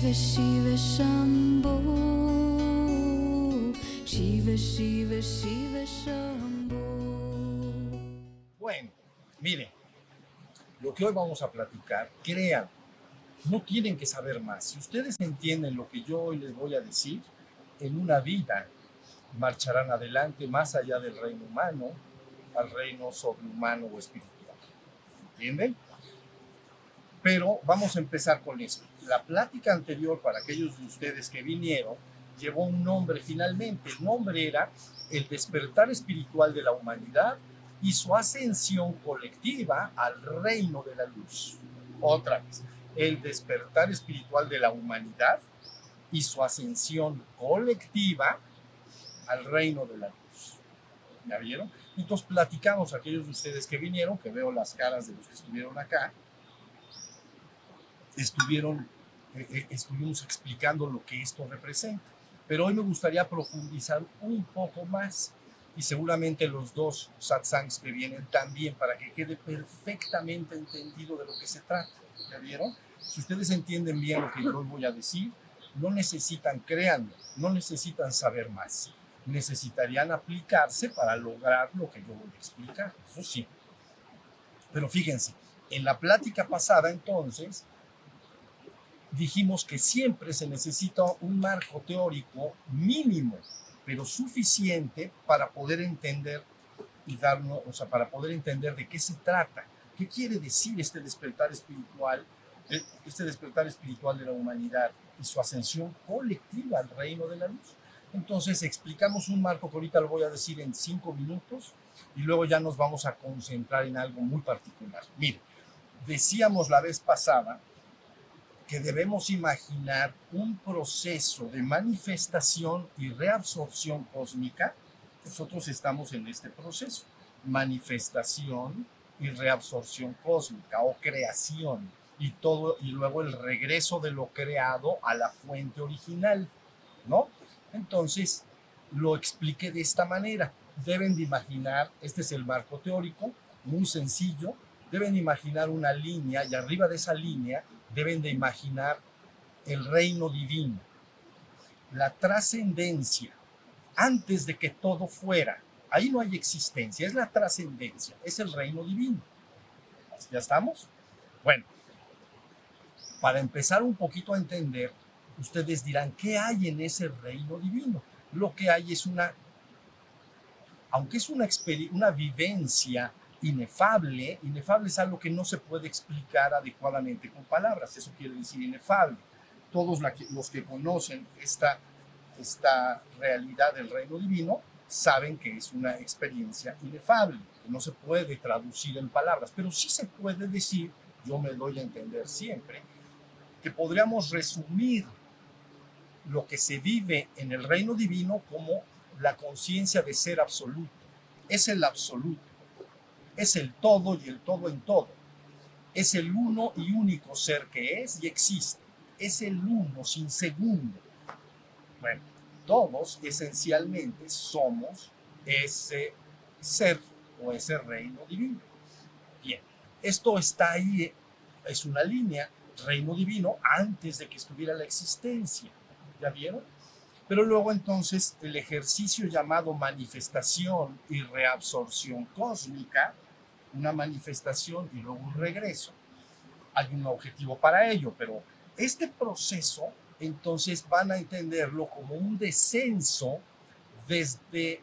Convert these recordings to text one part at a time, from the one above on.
Shiva Shiva Shiva Shiva Shiva Shambho Bueno, miren, lo que hoy vamos a platicar, crean, no tienen que saber más. Si ustedes entienden lo que yo hoy les voy a decir, en una vida marcharán adelante más allá del reino humano al reino sobrehumano o espiritual. ¿Entienden? Pero vamos a empezar con esto. La plática anterior, para aquellos de ustedes que vinieron, llevó un nombre finalmente. El nombre era el despertar espiritual de la humanidad y su ascensión colectiva al reino de la luz. Otra vez, el despertar espiritual de la humanidad y su ascensión colectiva al reino de la luz. ¿Ya vieron? Entonces platicamos aquellos de ustedes que vinieron, que veo las caras de los que estuvieron acá, estuvieron, eh, eh, estuvimos explicando lo que esto representa. Pero hoy me gustaría profundizar un poco más y seguramente los dos satsangs que vienen también para que quede perfectamente entendido de lo que se trata. ¿Ya vieron? Si ustedes entienden bien lo que yo voy a decir, no necesitan, créanme, no necesitan saber más. Necesitarían aplicarse para lograr lo que yo voy a explicar. Eso sí. Pero fíjense, en la plática pasada entonces, dijimos que siempre se necesita un marco teórico mínimo, pero suficiente para poder entender y darnos, o sea, para poder entender de qué se trata, qué quiere decir este despertar espiritual, eh, este despertar espiritual de la humanidad y su ascensión colectiva al reino de la luz. Entonces explicamos un marco que ahorita lo voy a decir en cinco minutos y luego ya nos vamos a concentrar en algo muy particular. Mire, decíamos la vez pasada que debemos imaginar un proceso de manifestación y reabsorción cósmica. Nosotros estamos en este proceso, manifestación y reabsorción cósmica o creación y todo y luego el regreso de lo creado a la fuente original, ¿no? Entonces, lo expliqué de esta manera. Deben de imaginar, este es el marco teórico, muy sencillo, deben imaginar una línea y arriba de esa línea deben de imaginar el reino divino, la trascendencia, antes de que todo fuera. Ahí no hay existencia, es la trascendencia, es el reino divino. ¿Ya estamos? Bueno, para empezar un poquito a entender, ustedes dirán, ¿qué hay en ese reino divino? Lo que hay es una, aunque es una, una vivencia inefable, inefable es algo que no se puede explicar adecuadamente con palabras, eso quiere decir inefable. Todos los que conocen esta, esta realidad del reino divino saben que es una experiencia inefable, que no se puede traducir en palabras, pero sí se puede decir, yo me doy a entender siempre, que podríamos resumir lo que se vive en el reino divino como la conciencia de ser absoluto. Es el absoluto es el todo y el todo en todo. Es el uno y único ser que es y existe. Es el uno sin segundo. Bueno, todos esencialmente somos ese ser o ese reino divino. Bien, esto está ahí, es una línea, reino divino, antes de que estuviera la existencia. ¿Ya vieron? Pero luego entonces el ejercicio llamado manifestación y reabsorción cósmica una manifestación y luego un regreso. Hay un objetivo para ello, pero este proceso entonces van a entenderlo como un descenso desde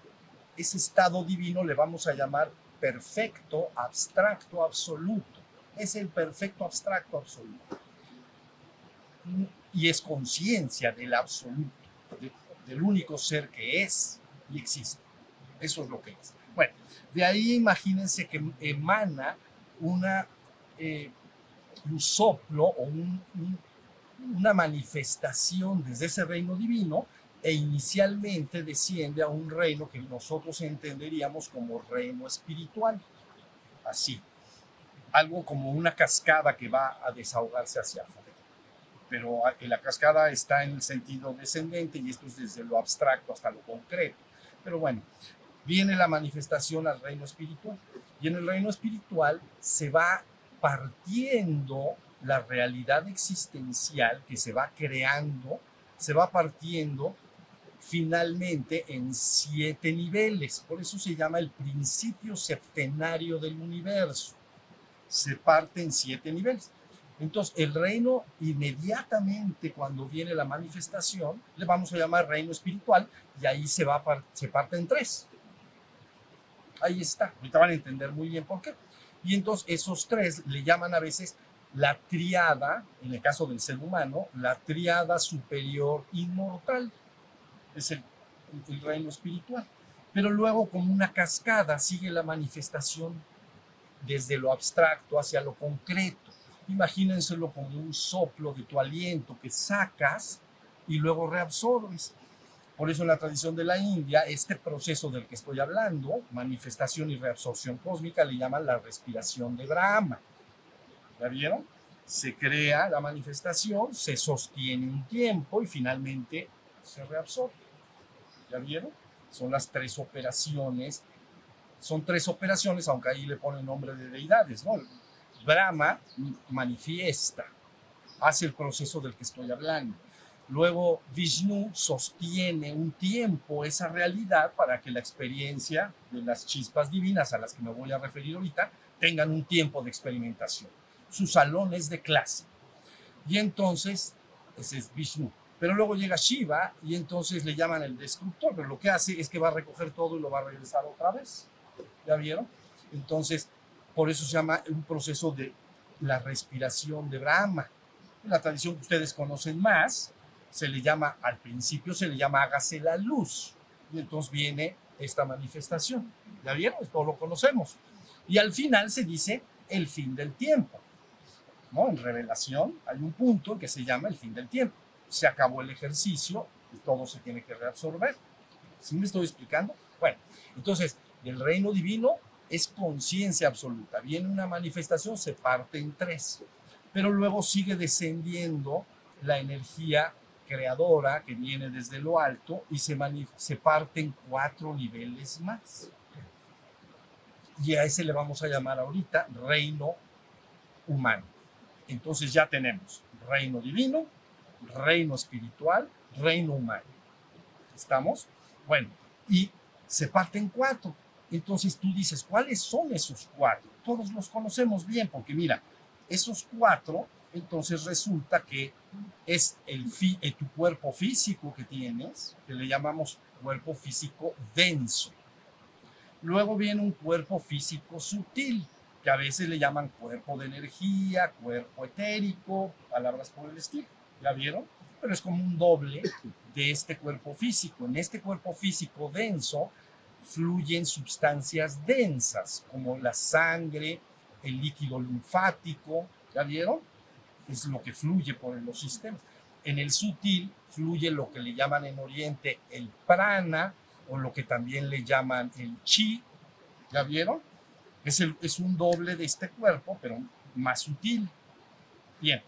ese estado divino, le vamos a llamar perfecto, abstracto, absoluto. Es el perfecto, abstracto, absoluto. Y es conciencia del absoluto, del único ser que es y existe. Eso es lo que es. Bueno, de ahí imagínense que emana una, eh, un soplo o una manifestación desde ese reino divino e inicialmente desciende a un reino que nosotros entenderíamos como reino espiritual. Así, algo como una cascada que va a desahogarse hacia afuera. Pero la cascada está en el sentido descendente y esto es desde lo abstracto hasta lo concreto. Pero bueno, viene la manifestación al reino espiritual. Y en el reino espiritual se va partiendo la realidad existencial que se va creando, se va partiendo finalmente en siete niveles. Por eso se llama el principio septenario del universo. Se parte en siete niveles. Entonces, el reino inmediatamente cuando viene la manifestación, le vamos a llamar reino espiritual y ahí se, va, se parte en tres. Ahí está. Ahorita van a entender muy bien por qué. Y entonces esos tres le llaman a veces la triada, en el caso del ser humano, la triada superior inmortal. Es el, el reino espiritual. Pero luego como una cascada sigue la manifestación desde lo abstracto hacia lo concreto imagínenselo como un soplo de tu aliento que sacas y luego reabsorbes. Por eso en la tradición de la India, este proceso del que estoy hablando, manifestación y reabsorción cósmica, le llaman la respiración de Brahma. ¿Ya vieron? Se crea la manifestación, se sostiene un tiempo y finalmente se reabsorbe. ¿Ya vieron? Son las tres operaciones. Son tres operaciones, aunque ahí le ponen nombre de deidades, ¿no? Brahma manifiesta, hace el proceso del que estoy hablando. Luego Vishnu sostiene un tiempo esa realidad para que la experiencia de las chispas divinas a las que me voy a referir ahorita tengan un tiempo de experimentación. Sus salones de clase. Y entonces, ese es Vishnu. Pero luego llega Shiva y entonces le llaman el destructor, pero lo que hace es que va a recoger todo y lo va a regresar otra vez. ¿Ya vieron? Entonces, por eso se llama un proceso de la respiración de Brahma. La tradición que ustedes conocen más, se le llama, al principio se le llama hágase la luz. Y entonces viene esta manifestación. ¿Ya vieron? Esto lo conocemos. Y al final se dice el fin del tiempo. ¿no? En revelación hay un punto que se llama el fin del tiempo. Se acabó el ejercicio y todo se tiene que reabsorber. ¿Sí me estoy explicando? Bueno, entonces, del reino divino es conciencia absoluta. Viene una manifestación, se parte en tres, pero luego sigue descendiendo la energía creadora que viene desde lo alto y se, se parte en cuatro niveles más. Y a ese le vamos a llamar ahorita reino humano. Entonces ya tenemos reino divino, reino espiritual, reino humano. ¿Estamos? Bueno, y se parte en cuatro. Entonces tú dices, ¿cuáles son esos cuatro? Todos los conocemos bien, porque mira, esos cuatro, entonces resulta que es el eh, tu cuerpo físico que tienes, que le llamamos cuerpo físico denso. Luego viene un cuerpo físico sutil, que a veces le llaman cuerpo de energía, cuerpo etérico, palabras por el estilo. ¿Ya vieron? Pero es como un doble de este cuerpo físico. En este cuerpo físico denso fluyen sustancias densas como la sangre, el líquido linfático, ¿ya vieron? Es lo que fluye por los sistemas. En el sutil fluye lo que le llaman en Oriente el prana o lo que también le llaman el chi, ¿ya vieron? Es, es un doble de este cuerpo, pero más sutil. Bien,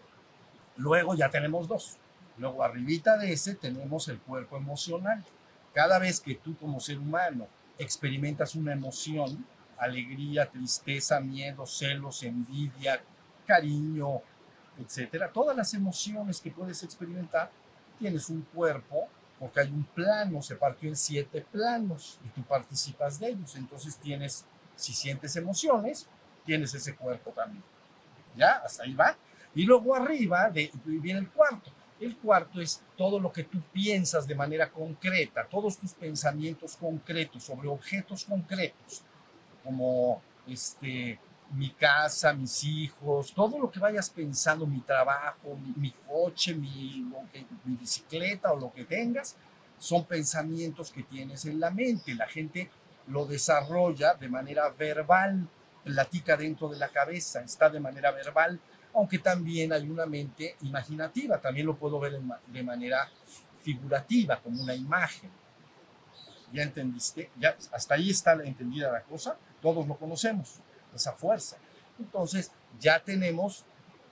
luego ya tenemos dos. Luego arribita de ese tenemos el cuerpo emocional. Cada vez que tú como ser humano experimentas una emoción, alegría, tristeza, miedo, celos, envidia, cariño, etcétera, todas las emociones que puedes experimentar, tienes un cuerpo, porque hay un plano, se partió en siete planos y tú participas de ellos. Entonces tienes, si sientes emociones, tienes ese cuerpo también. ¿Ya? Hasta ahí va. Y luego arriba de, viene el cuarto. El cuarto es todo lo que tú piensas de manera concreta, todos tus pensamientos concretos sobre objetos concretos, como este, mi casa, mis hijos, todo lo que vayas pensando, mi trabajo, mi, coche, mi, mi bicicleta o lo que tengas, son pensamientos que tienes en la mente. La gente lo desarrolla de manera verbal, platica dentro de la cabeza, está de manera verbal aunque también hay una mente imaginativa, también lo puedo ver de manera figurativa, como una imagen. ¿Ya entendiste? ¿Ya, hasta ahí está entendida la cosa, todos lo conocemos, esa fuerza. Entonces, ya tenemos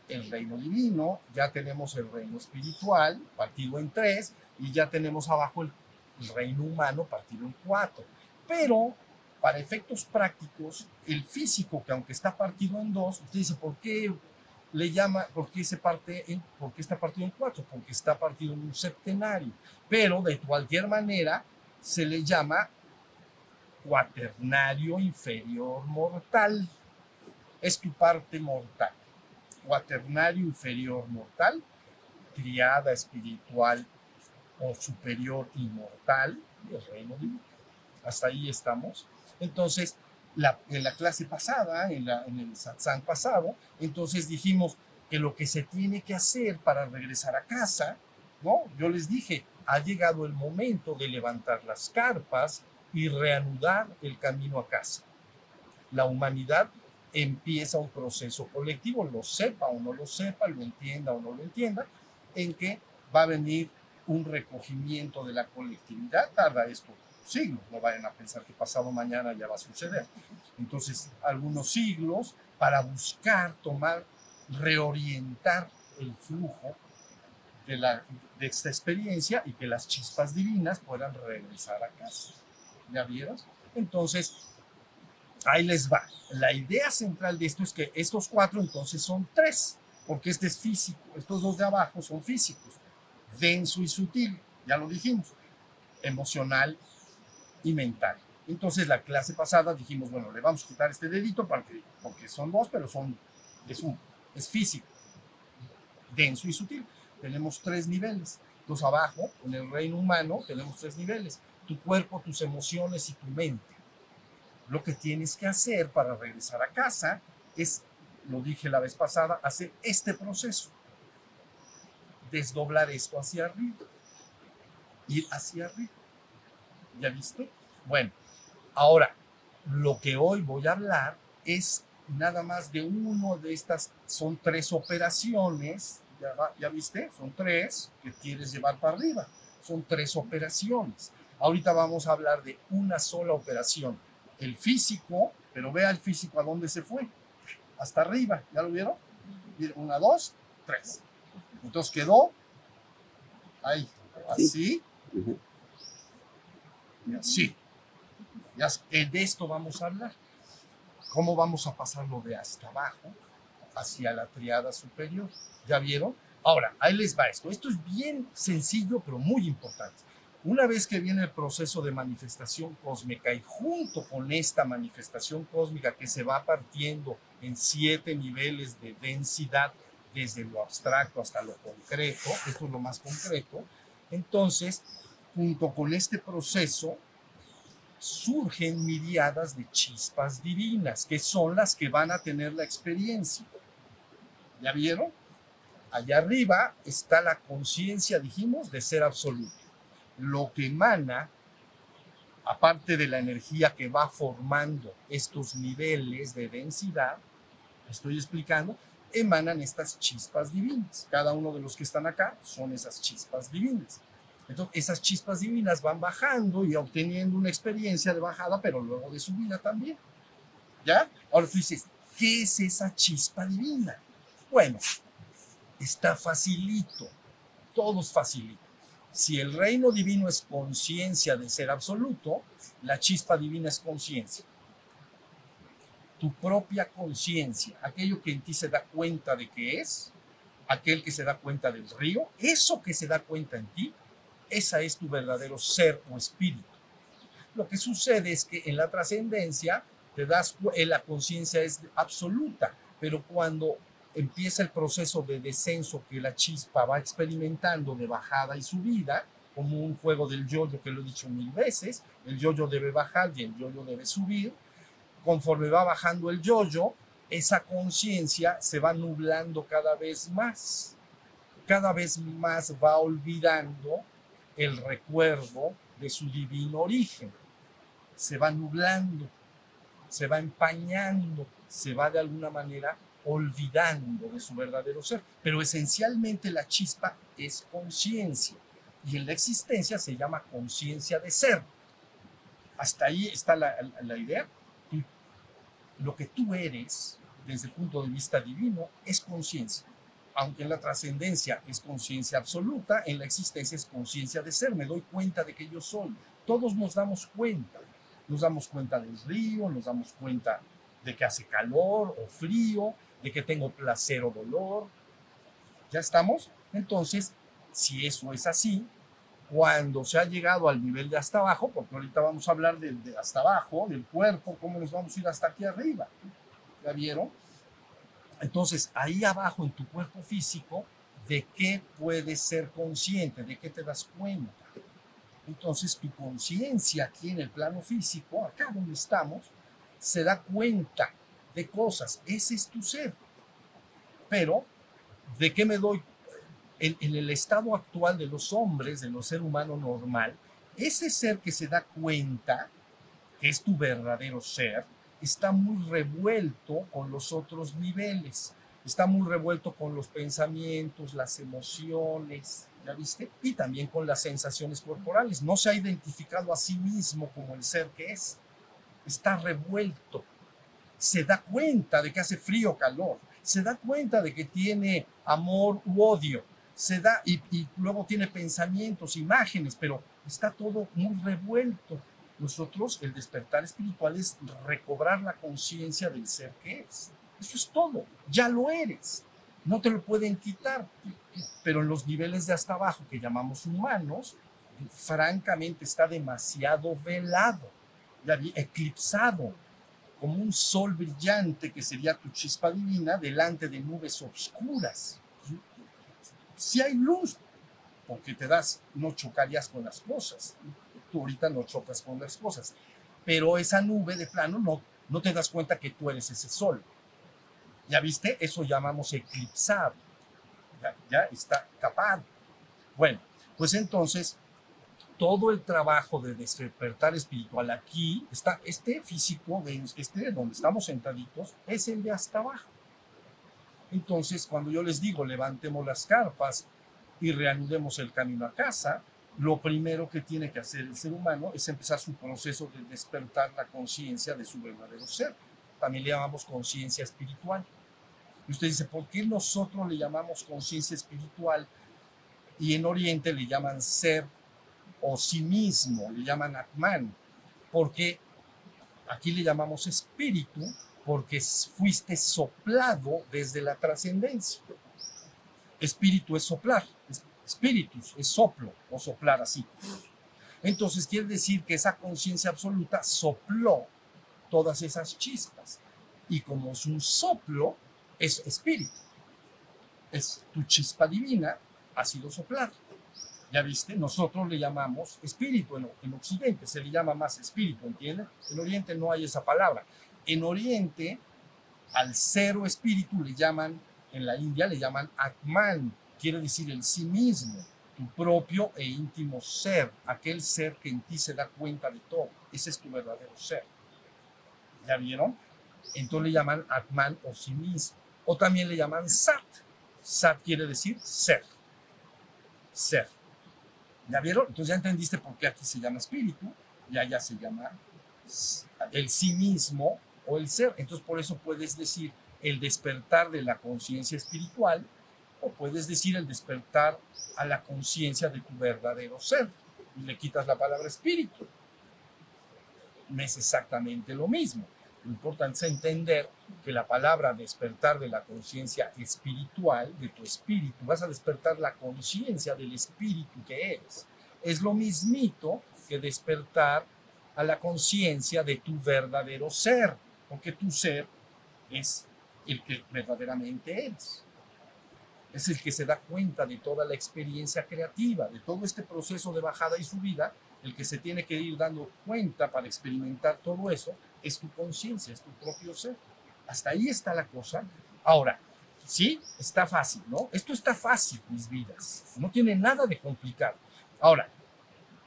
el reino divino, ya tenemos el reino espiritual, partido en tres, y ya tenemos abajo el, reino humano, partido en cuatro. Pero para efectos prácticos, el físico, que aunque está partido en dos, usted dice, ¿por qué le llama, ¿por qué, se parte en, ¿por qué está partido en cuatro? Porque está partido en un septenario. Pero de cualquier manera se le llama cuaternario inferior mortal. Es tu parte mortal. Cuaternario inferior mortal, triada espiritual o superior inmortal del reino divino. Hasta ahí estamos. Entonces, en la clase pasada, en, la, en el satsang pasado, entonces dijimos que lo que se tiene que hacer para regresar a casa, ¿no? Yo les dije, ha llegado el momento de levantar las carpas y reanudar el camino a casa. La humanidad empieza un proceso colectivo, lo sepa o no lo sepa, lo entienda o no lo entienda, en que va a venir un recogimiento de la colectividad, tarda esto siglos, no vayan a pensar que pasado mañana ya va a suceder. Entonces, algunos siglos para buscar, tomar, reorientar el flujo de, de esta experiencia y que las chispas divinas puedan regresar a casa. ¿Ya vieron? Entonces, ahí les va. La idea central de esto es que estos cuatro entonces son tres, porque este es físico, estos dos de abajo son físicos, denso y sutil, ya lo dijimos, emocional y mental. Entonces la clase pasada dijimos, bueno, le vamos a quitar este dedito para que, porque son dos, pero son, es un, es físico, denso y sutil. Tenemos tres niveles. Entonces abajo, en el reino humano, tenemos tres niveles. Tu cuerpo, tus emociones y tu mente. Lo que tienes que hacer para regresar a casa es, lo dije la vez pasada, hacer este proceso. Desdoblar esto hacia arriba. Ir hacia arriba. ¿Ya viste? Bueno, ahora, lo que hoy voy a hablar es nada más de uno de estas, son tres operaciones, ya, viste, son tres que quieres llevar para arriba, son tres operaciones. Ahorita vamos a hablar de una sola operación, el físico, pero vea el físico a dónde se fue, hasta arriba, ¿ya lo vieron? Una, dos, tres. Entonces quedó ahí, así, y así. Ya, de esto vamos a hablar. ¿Cómo vamos a pasarlo de hasta abajo hacia la triada superior? ¿Ya vieron? Ahora, ahí les va esto. Esto es bien sencillo, pero muy importante. Una vez que viene el proceso de manifestación cósmica y junto con esta manifestación cósmica que se va partiendo en siete niveles de densidad, desde lo abstracto hasta lo concreto, esto es lo más concreto, entonces, junto con este proceso, surgen miriadas de chispas divinas, que son las que van a tener la experiencia. ¿Ya vieron? Allá arriba está la conciencia, dijimos, de ser absoluto. Lo que emana, aparte de la energía que va formando estos niveles de densidad, estoy explicando, emanan estas chispas divinas. Cada uno de los que están acá son esas chispas divinas. Entonces, esas chispas divinas van bajando y obteniendo una experiencia de bajada, pero luego de subida también. ¿Ya? Ahora tú dices, ¿qué es esa chispa divina? Bueno, está facilito, todo es facilito. Si el reino divino es conciencia de ser absoluto, la chispa divina es conciencia. Tu propia conciencia, aquello que en ti se da cuenta de que es, aquel que se da cuenta del río, eso que se da cuenta en ti, esa es tu verdadero ser o espíritu. Lo que sucede es que en la trascendencia te das eh, la conciencia es absoluta, pero cuando empieza el proceso de descenso que la chispa va experimentando de bajada y subida, como un juego del yoyo que lo he dicho mil veces, el yoyo debe bajar y el yoyo debe subir. Conforme va bajando el yoyo, esa conciencia se va nublando cada vez más. Cada vez más va olvidando el recuerdo de su divino origen. Se va nublando, se va empañando, se va de alguna manera olvidando de su verdadero ser. Pero esencialmente la chispa es conciencia y en la existencia se llama conciencia de ser. Hasta ahí está la, idea. lo que tú eres desde el punto de vista divino es conciencia aunque en la trascendencia es conciencia absoluta, en la existencia es conciencia de ser. Me doy cuenta de que yo soy. Todos nos damos cuenta. Nos damos cuenta del río, nos damos cuenta de que hace calor o frío, de que tengo placer o dolor. ¿Ya estamos? Entonces, si eso es así, cuando se ha llegado al nivel de hasta abajo, porque ahorita vamos a hablar de, de hasta abajo, del cuerpo, cómo nos vamos a ir hasta aquí arriba. ¿Ya vieron? Entonces, ahí abajo en tu cuerpo físico, ¿de qué puedes ser consciente? ¿De qué te das cuenta? Entonces, tu conciencia aquí en el plano físico, acá donde estamos, se da cuenta de cosas. Ese es tu ser. Pero, ¿de qué me doy? En, en el estado actual de los hombres, de los ser humano normal, ese ser que se da cuenta, que es tu verdadero ser, está muy revuelto con los otros niveles, está muy revuelto con los pensamientos, las emociones, ¿ya viste? Y también con las sensaciones corporales. No se ha identificado a sí mismo como el ser que es. Está revuelto. Se da cuenta de que hace frío o calor. Se da cuenta de que tiene amor u odio. Se da y, y luego tiene pensamientos, imágenes, pero está todo muy revuelto. Nosotros, el despertar espiritual es recobrar la conciencia del ser que es. Eso es todo. Ya lo eres. No te lo pueden quitar. Pero en los niveles de hasta abajo, que llamamos humanos, francamente está demasiado velado, eclipsado, como un sol brillante que sería tu chispa divina delante de nubes oscuras. Si hay luz, porque te das, no chocarías con las cosas tú ahorita no chocas con las cosas. Pero esa nube de plano no, no te das cuenta que tú eres ese sol. ¿Ya viste? Eso llamamos eclipsado. Ya, ya está tapado. Bueno, pues entonces todo el trabajo de despertar espiritual aquí está, este físico, este donde estamos sentaditos, es el de hasta abajo. Entonces, cuando yo les digo, levantemos las carpas y reanudemos el camino a casa, lo primero que tiene que hacer el ser humano es empezar su proceso de despertar la conciencia de su verdadero ser. También le llamamos conciencia espiritual. Y usted dice, ¿por qué nosotros le llamamos conciencia espiritual y en Oriente le llaman ser o sí mismo, le llaman Atman? Porque aquí le llamamos espíritu porque fuiste soplado desde la trascendencia. Espíritu es soplar, espíritus, es soplo o soplar así. Entonces quiere decir que esa conciencia absoluta sopló todas esas chispas. Y como es un soplo, es espíritu. Es tu chispa divina, ha sido soplada. Ya viste, nosotros le llamamos espíritu en, en Occidente, se le llama más espíritu, ¿entiendes? En Oriente no hay esa palabra. En Oriente, al cero espíritu le llaman, en la India le llaman Atman, quiere decir el sí mismo, tu propio e íntimo ser, aquel ser que en ti se da cuenta de todo. Ese es tu verdadero ser. ¿Ya vieron? Entonces le llaman Atman o sí mismo. O también le llaman Sat. Sat quiere decir ser. Ser. ¿Ya vieron? Entonces ya entendiste por qué aquí se llama espíritu y allá se llama el sí mismo o el ser. Entonces por eso puedes decir el despertar de la conciencia espiritual o puedes decir el despertar a la conciencia de tu verdadero ser y le quitas la palabra espíritu. No es exactamente lo mismo. Lo importante es entender que la palabra despertar de la conciencia espiritual, de tu espíritu, vas a despertar la conciencia del espíritu que eres. Es lo mismito que despertar a la conciencia de tu verdadero ser, porque tu ser es el que verdaderamente eres es el que se da cuenta de toda la experiencia creativa, de todo este proceso de bajada y subida, el que se tiene que ir dando cuenta para experimentar todo eso, es tu conciencia, es tu propio ser. Hasta ahí está la cosa. Ahora, sí, está fácil, ¿no? Esto está fácil, mis vidas. No tiene nada de complicado. Ahora,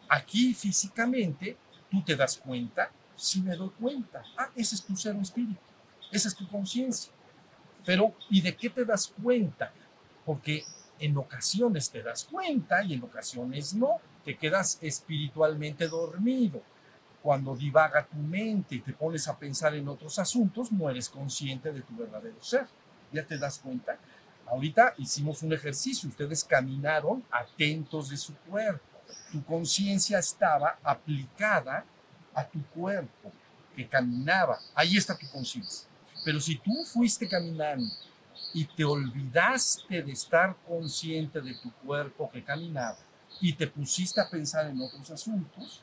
aquí físicamente, tú te das cuenta, si me doy cuenta, ah, ese es tu ser espíritu, esa es tu conciencia. Pero, ¿y de qué te das cuenta? porque en ocasiones te das cuenta y en ocasiones no, te quedas espiritualmente dormido. Cuando divaga tu mente y te pones a pensar en otros asuntos, no eres consciente de tu verdadero ser. ¿Ya te das cuenta? Ahorita hicimos un ejercicio, ustedes caminaron atentos de su cuerpo. Tu conciencia estaba aplicada a tu cuerpo, que caminaba. Ahí está tu conciencia. Pero si tú fuiste caminando y te olvidaste de estar consciente de tu cuerpo que caminaba y te pusiste a pensar en otros asuntos,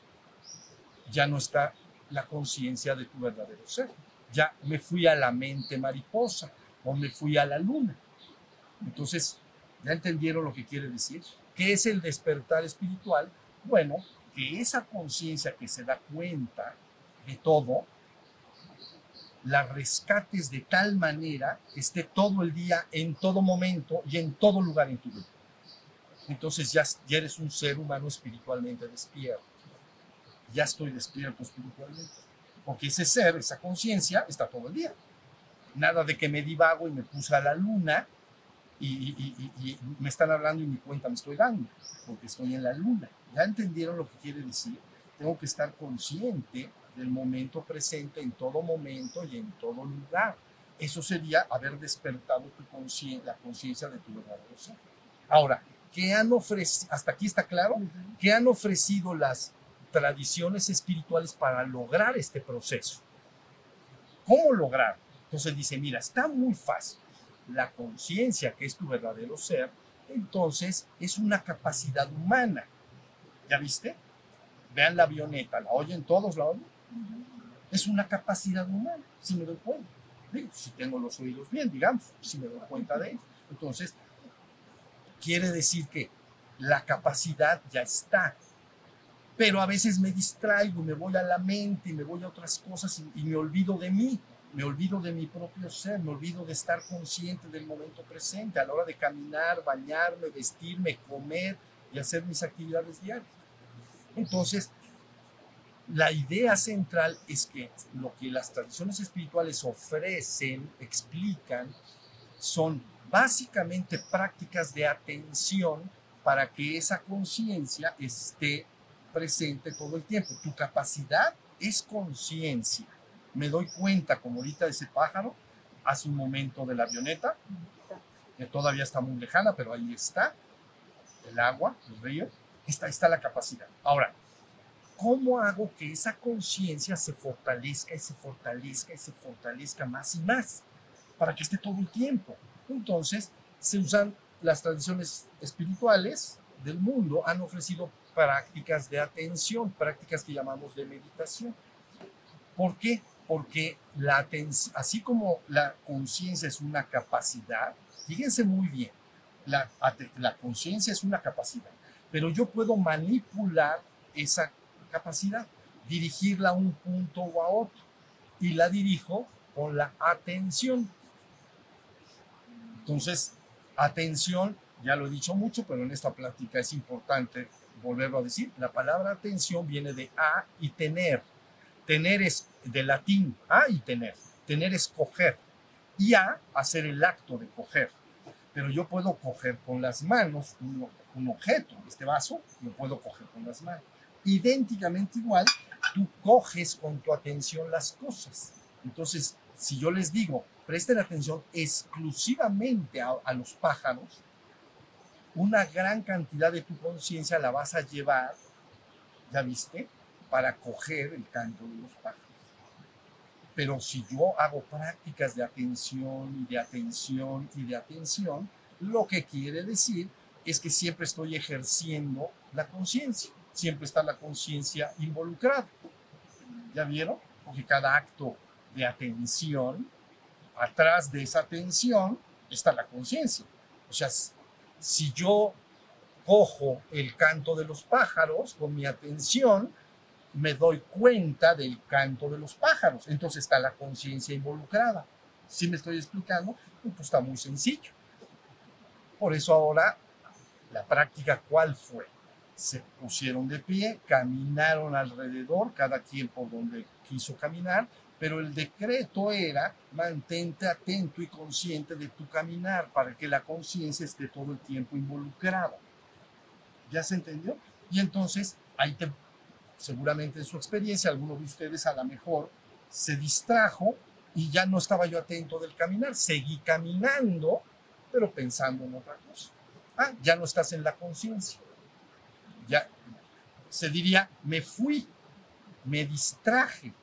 ya no está la conciencia de tu verdadero ser. Ya me fui a la mente mariposa o me fui a la luna. Entonces, ¿ya entendieron lo que quiere decir? ¿Qué es el despertar espiritual? Bueno, que esa conciencia que se da cuenta de todo, la rescates de tal manera que esté todo el día, en todo momento y en todo lugar en tu vida. Entonces ya, ya eres un ser humano espiritualmente despierto. Ya estoy despierto espiritualmente. Porque ese ser, esa conciencia, está todo el día. Nada de que me divago y me puse a la luna y, y, me están hablando y mi cuenta me estoy dando, porque estoy en la luna. ¿Ya entendieron lo que quiere decir? Tengo que estar consciente del momento presente en todo momento y en todo lugar. Eso sería haber despertado tu la conciencia de tu verdadero ser. Ahora, ¿qué han ofrecido? Hasta aquí está claro. ¿Qué han ofrecido las tradiciones espirituales para lograr este proceso? ¿Cómo lograr? Entonces dice, mira, está muy fácil. La conciencia, que es tu verdadero ser, entonces es una capacidad humana. ¿Ya viste? Vean la avioneta, ¿la oyen todos? ¿La? Es una capacidad humana, si me doy cuenta. si tengo los oídos bien, digamos, si me doy cuenta de eso. Entonces, quiere decir que la capacidad ya está. Pero a veces me distraigo, me voy a la mente, me voy a otras cosas y, y me olvido de mí, me olvido de mi propio ser, me olvido de estar consciente del momento presente a la hora de caminar, bañarme, vestirme, comer y hacer mis actividades diarias. Entonces, la idea central es que lo que las tradiciones espirituales ofrecen, explican, son básicamente prácticas de atención para que esa conciencia esté presente todo el tiempo. Tu capacidad es conciencia. Me doy cuenta, como ahorita ese pájaro, hace un momento de la avioneta, que todavía está muy lejana, pero ahí está, el agua, el río, está, está la capacidad. Ahora, ¿cómo hago que esa conciencia se fortalezca y se fortalezca y se fortalezca más y más para que esté todo el tiempo? Entonces, se usan las tradiciones espirituales del mundo, han ofrecido prácticas de atención, prácticas que llamamos de meditación. ¿Por qué? Porque la así como la conciencia es una capacidad, fíjense muy bien, la, la conciencia es una capacidad, pero yo puedo manipular esa capacidad, dirigirla a un punto o a otro. Y la dirijo con la atención. Entonces, atención, ya lo he dicho mucho, pero en esta plática es importante volverlo a decir. La palabra atención viene de a y tener. Tener es de latín, a y tener. Tener es coger. Y a, hacer el acto de coger. Pero yo puedo coger con las manos un, un objeto, este vaso, lo puedo coger con las manos idénticamente igual, tú coges con tu atención las cosas. Entonces, si yo les digo, presten atención exclusivamente a, los pájaros, una gran cantidad de tu conciencia la vas a llevar, ¿ya viste? Para coger el canto de los pájaros. Pero si yo hago prácticas de atención y de atención y de atención, lo que quiere decir es que siempre estoy ejerciendo la conciencia siempre está la conciencia involucrada. ¿Ya vieron? Porque cada acto de atención, atrás de esa atención está la conciencia. O sea, si yo cojo el canto de los pájaros con mi atención, me doy cuenta del canto de los pájaros. Entonces está la conciencia involucrada. Si me estoy explicando, pues está muy sencillo. Por eso ahora la práctica, ¿cuál fue? se pusieron de pie, caminaron alrededor, cada quien por donde quiso caminar, pero el decreto era mantente atento y consciente de tu caminar para que la conciencia esté todo el tiempo involucrada. ¿Ya se entendió? Y entonces, ahí te, seguramente en su experiencia, alguno de ustedes a lo mejor se distrajo y ya no estaba yo atento del caminar. Seguí caminando, pero pensando en otra cosa. Ah, ya no estás en la conciencia ya se diría, me fui, me distraje.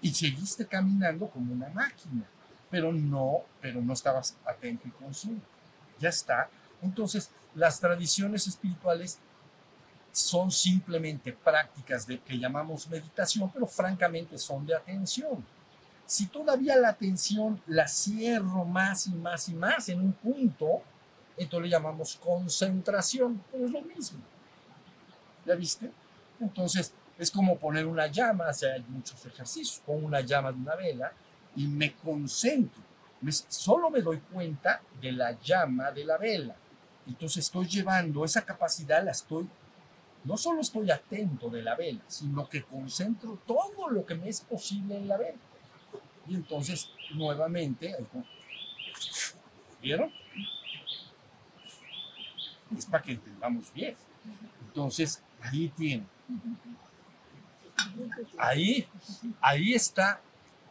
Y seguiste caminando como una máquina, pero no, pero no estabas atento y consciente. Ya está. Entonces, las tradiciones espirituales son simplemente prácticas de que llamamos meditación, pero francamente son de atención. Si todavía la atención la cierro más y más y más en un punto, entonces le llamamos concentración, pero es lo mismo. ¿Ya viste? Entonces, es como poner una llama, o sea, hay muchos ejercicios, pongo una llama de una vela y me concentro. Me, solo me doy cuenta de la llama de la vela. Entonces estoy llevando esa capacidad, la estoy, no solo estoy atento de la vela, sino que concentro todo lo que me es posible en la vela. Y entonces, nuevamente, ¿vieron? Es para que entendamos bien. Entonces, ahí tiene. Ahí, ahí está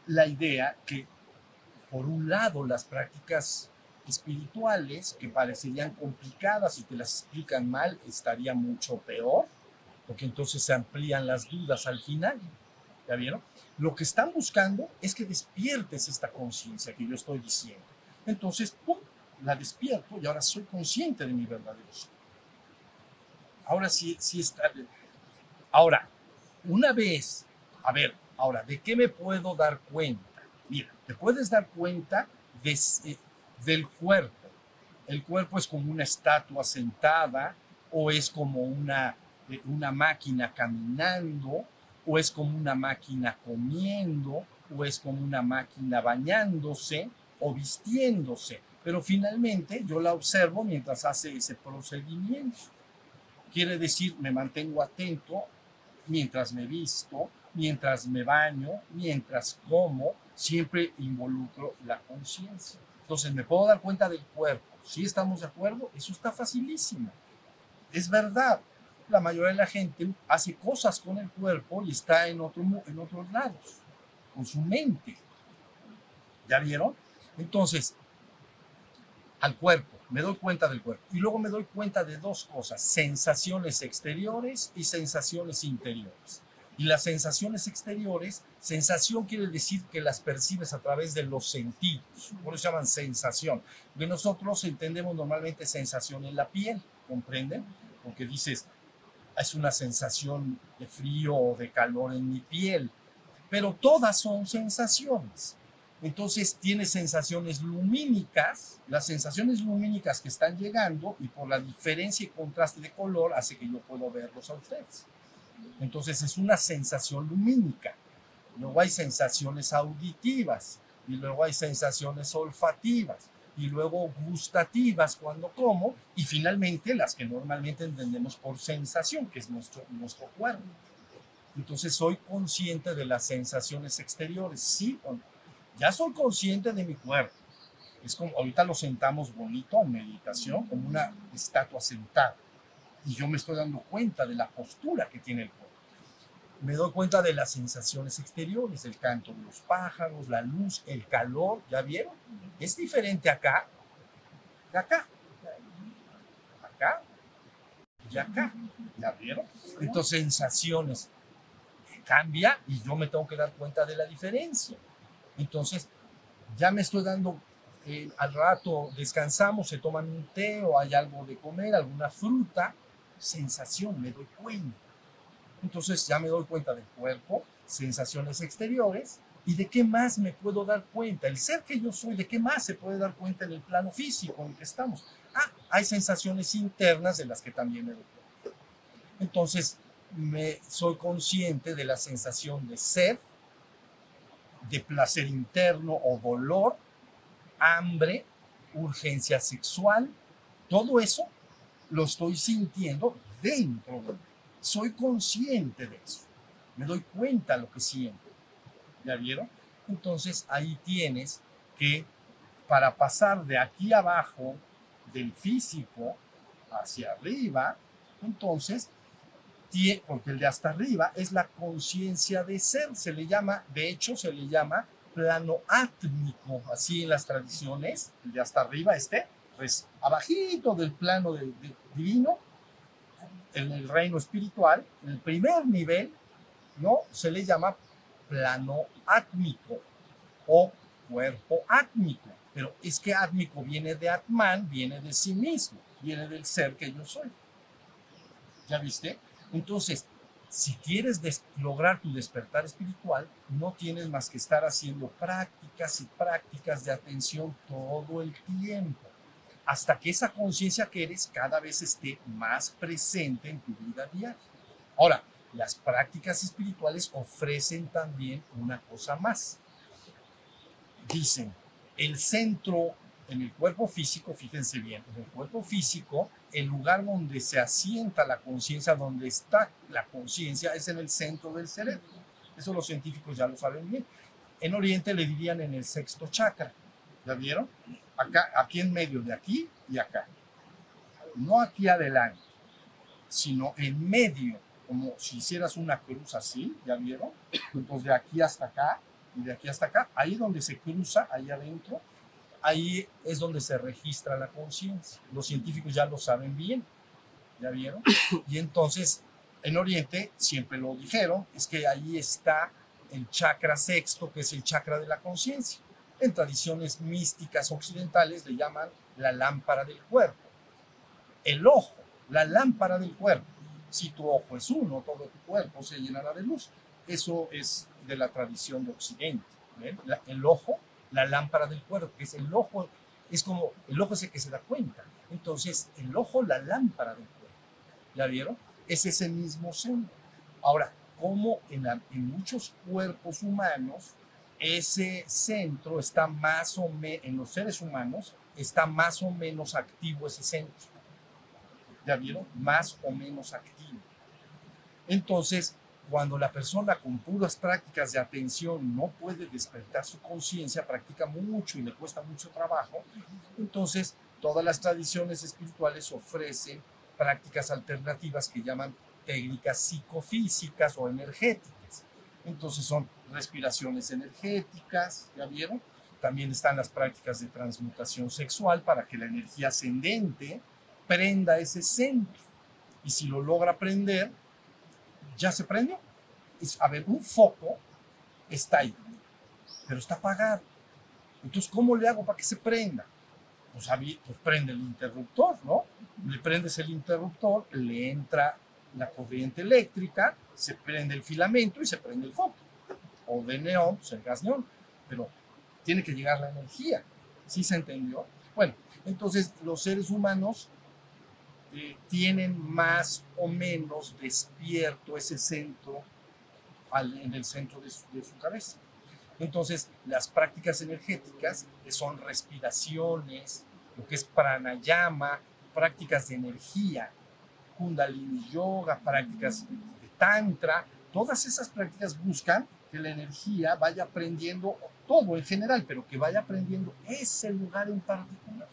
la idea que, por un lado, las prácticas espirituales, que parecerían complicadas y te las explican mal, estaría mucho peor, porque entonces se amplían las dudas al final. ¿Ya vieron? Lo que están buscando es que despiertes esta conciencia que yo estoy diciendo. Entonces, ¡pum! La despierto y ahora soy consciente de mi verdadero ser. Ahora sí, sí está. Ahora, una vez, a ver, ahora, ¿de qué me puedo dar cuenta? Mira, te puedes dar cuenta de, eh, del cuerpo. El cuerpo es como una estatua sentada o es como una, eh, una máquina caminando o es como una máquina comiendo o es como una máquina bañándose o vistiéndose. Pero finalmente yo la observo mientras hace ese procedimiento. Quiere decir, me mantengo atento mientras me visto, mientras me baño, mientras como, siempre involucro la conciencia. Entonces me puedo dar cuenta del cuerpo. Si estamos de acuerdo, eso está facilísimo. Es verdad, la mayoría de la gente hace cosas con el cuerpo y está en, otro, en otros lados, con su mente. ¿Ya vieron? Entonces, al cuerpo, me doy cuenta del cuerpo. Y luego me doy cuenta de dos cosas, sensaciones exteriores y sensaciones interiores. Y las sensaciones exteriores, sensación quiere decir que las percibes a través de los sentidos, por eso llaman sensación. De nosotros entendemos normalmente sensación en la piel, ¿comprenden? Porque dices, es una sensación de frío o de calor en mi piel, pero todas son sensaciones. Entonces tiene sensaciones lumínicas, las sensaciones lumínicas que están llegando y por la diferencia y contraste de color hace que yo pueda verlos a ustedes. Entonces es una sensación lumínica. Luego hay sensaciones auditivas y luego hay sensaciones olfativas y luego gustativas cuando como y finalmente las que normalmente entendemos por sensación, que es nuestro, nuestro cuerpo. Entonces soy consciente de las sensaciones exteriores, sí o no. Ya soy consciente de mi cuerpo. Es como ahorita lo sentamos bonito en meditación, como una estatua sentada. Y yo me estoy dando cuenta de la postura que tiene el cuerpo me doy cuenta de las sensaciones exteriores, el canto de los pájaros, la luz, el calor, ¿ya vieron? Es diferente acá de acá. Acá y acá, ¿ya vieron? Entonces, sensaciones cambia y yo me tengo que dar cuenta de la diferencia. Entonces, ya me estoy dando, eh, al rato descansamos, se toman un té o hay algo de comer, alguna fruta, sensación, me doy cuenta entonces ya me doy cuenta del cuerpo, sensaciones exteriores y de qué más me puedo dar cuenta. El ser que yo soy, de qué más se puede dar cuenta en el plano físico en el que estamos. Ah, hay sensaciones internas de las que también me doy cuenta. Entonces, me, soy consciente de la sensación de sed, de placer interno o dolor, hambre, urgencia sexual, todo eso lo estoy sintiendo dentro de mí soy consciente de eso. Me doy cuenta de lo que siento. ¿Ya vieron? Entonces ahí tienes que para pasar de aquí abajo del físico hacia arriba, entonces, porque el de hasta arriba es la conciencia de ser, se le llama, de hecho se le llama plano átmico, así en las tradiciones, el de hasta arriba este, pues abajito del plano de, divino, en el reino espiritual, el primer nivel, ¿no? Se le llama plano átmico o cuerpo átmico. Pero es que átmico viene de Atman, viene de sí mismo, viene del ser que yo soy. ¿Ya viste? Entonces, si quieres lograr tu despertar espiritual, no tienes más que estar haciendo prácticas y prácticas de atención todo el tiempo, hasta que esa conciencia que eres cada vez esté más presente en tu vida diaria. Ahora, las prácticas espirituales ofrecen también una cosa más. Dicen, el centro en el cuerpo físico, fíjense bien, en el cuerpo físico, el lugar donde se asienta la conciencia, donde está la conciencia, es en el centro del cerebro. Eso los científicos ya lo saben bien. En Oriente le dirían en el sexto chakra. ¿Ya vieron? Acá, aquí en medio de aquí y acá. No aquí adelante, sino en medio, como si hicieras una cruz así, ¿ya vieron? Entonces de aquí hasta acá y de aquí hasta acá, ahí donde se cruza, ahí adentro, ahí es donde se registra la conciencia. Los científicos ya lo saben bien, ¿ya vieron? Y entonces, en Oriente, siempre lo dijeron, es que ahí está el chakra sexto, que es el chakra de la conciencia. En tradiciones místicas occidentales le llaman la lámpara del cuerpo. El ojo, la lámpara del cuerpo. Si tu ojo es uno, todo tu cuerpo se llenará de luz. Eso es de la tradición de Occidente. el ojo la lámpara del cuerpo, que es el ojo, es como, el ojo es el que se da cuenta. Entonces, el ojo, la lámpara del cuerpo. ¿Ya vieron? Es ese mismo centro. Ahora, como en, en muchos cuerpos humanos, ese centro está más o menos, en los seres humanos, está más o menos activo ese centro. ¿Ya vieron? Más o menos activo. Entonces, cuando la persona con puras prácticas de atención no puede despertar su conciencia, practica mucho y le cuesta mucho trabajo, entonces todas las tradiciones espirituales ofrecen prácticas alternativas que llaman técnicas psicofísicas o energéticas. Entonces son respiraciones energéticas, ¿ya vieron? También están las prácticas de transmutación sexual para que la energía ascendente prenda ese centro. Y si lo logra prender, ya se prendió. a ver, un foco está ahí, pero está apagado. Entonces, ¿cómo le hago para que se prenda? Pues, pues prende el interruptor, ¿no? Le prendes el interruptor, le entra la corriente eléctrica, se prende el filamento y se prende el foco. O de neón, pues el gas neón. Pero tiene que llegar la energía. ¿Sí se entendió? Bueno, entonces los seres humanos tienen más o menos despierto ese centro en el centro de su, cabeza. Entonces, las prácticas energéticas son respiraciones, lo que es pranayama, prácticas de energía, kundalini yoga, prácticas de tantra, todas esas prácticas buscan que la energía vaya aprendiendo todo en general, pero que vaya aprendiendo ese lugar en particular.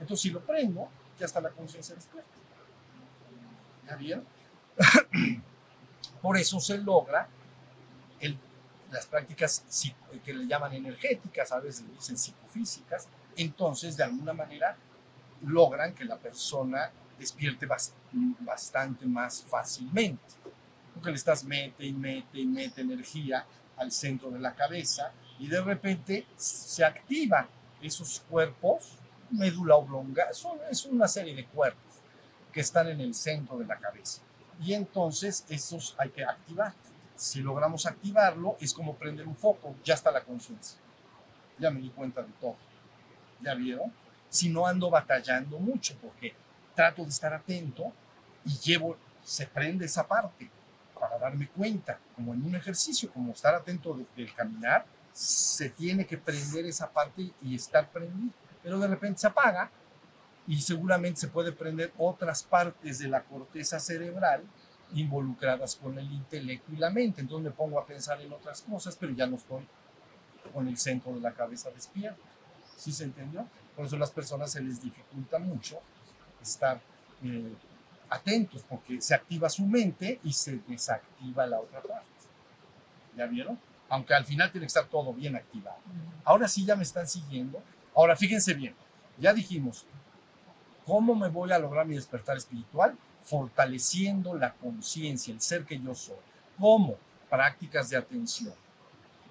Entonces, si lo prendo, ya está la conciencia despierta. ¿Ya vieron? Por eso se logra las prácticas que le llaman energéticas, a veces le dicen psicofísicas, entonces de alguna manera logran que la persona despierte bastante más fácilmente. Porque le estás mete y mete y mete energía al centro de la cabeza y de repente se activan esos cuerpos, médula oblonga, es una serie de cuerpos que están en el centro de la cabeza. Y entonces esos hay que activar. Si logramos activarlo, es como prender un foco, ya está la conciencia. Ya me di cuenta de todo. ¿Ya vieron? Si no ando batallando mucho, porque trato de estar atento y llevo, se prende esa parte para darme cuenta, como en un ejercicio, como estar atento del caminar, se tiene que prender esa parte y estar prendido. Pero de repente se apaga y seguramente se puede prender otras partes de la corteza cerebral involucradas con el intelecto y la mente. Entonces me pongo a pensar en otras cosas, pero ya no estoy con el centro de la cabeza despierto. ¿Sí se entendió? Por eso a las personas se les dificulta mucho estar eh, atentos, porque se activa su mente y se desactiva la otra parte. ¿Ya vieron? Aunque al final tiene que estar todo bien activado. Ahora sí ya me están siguiendo. Ahora fíjense bien, ya dijimos, ¿Cómo me voy a lograr mi despertar espiritual? Fortaleciendo la conciencia, el ser que yo soy. ¿Cómo? Prácticas de atención.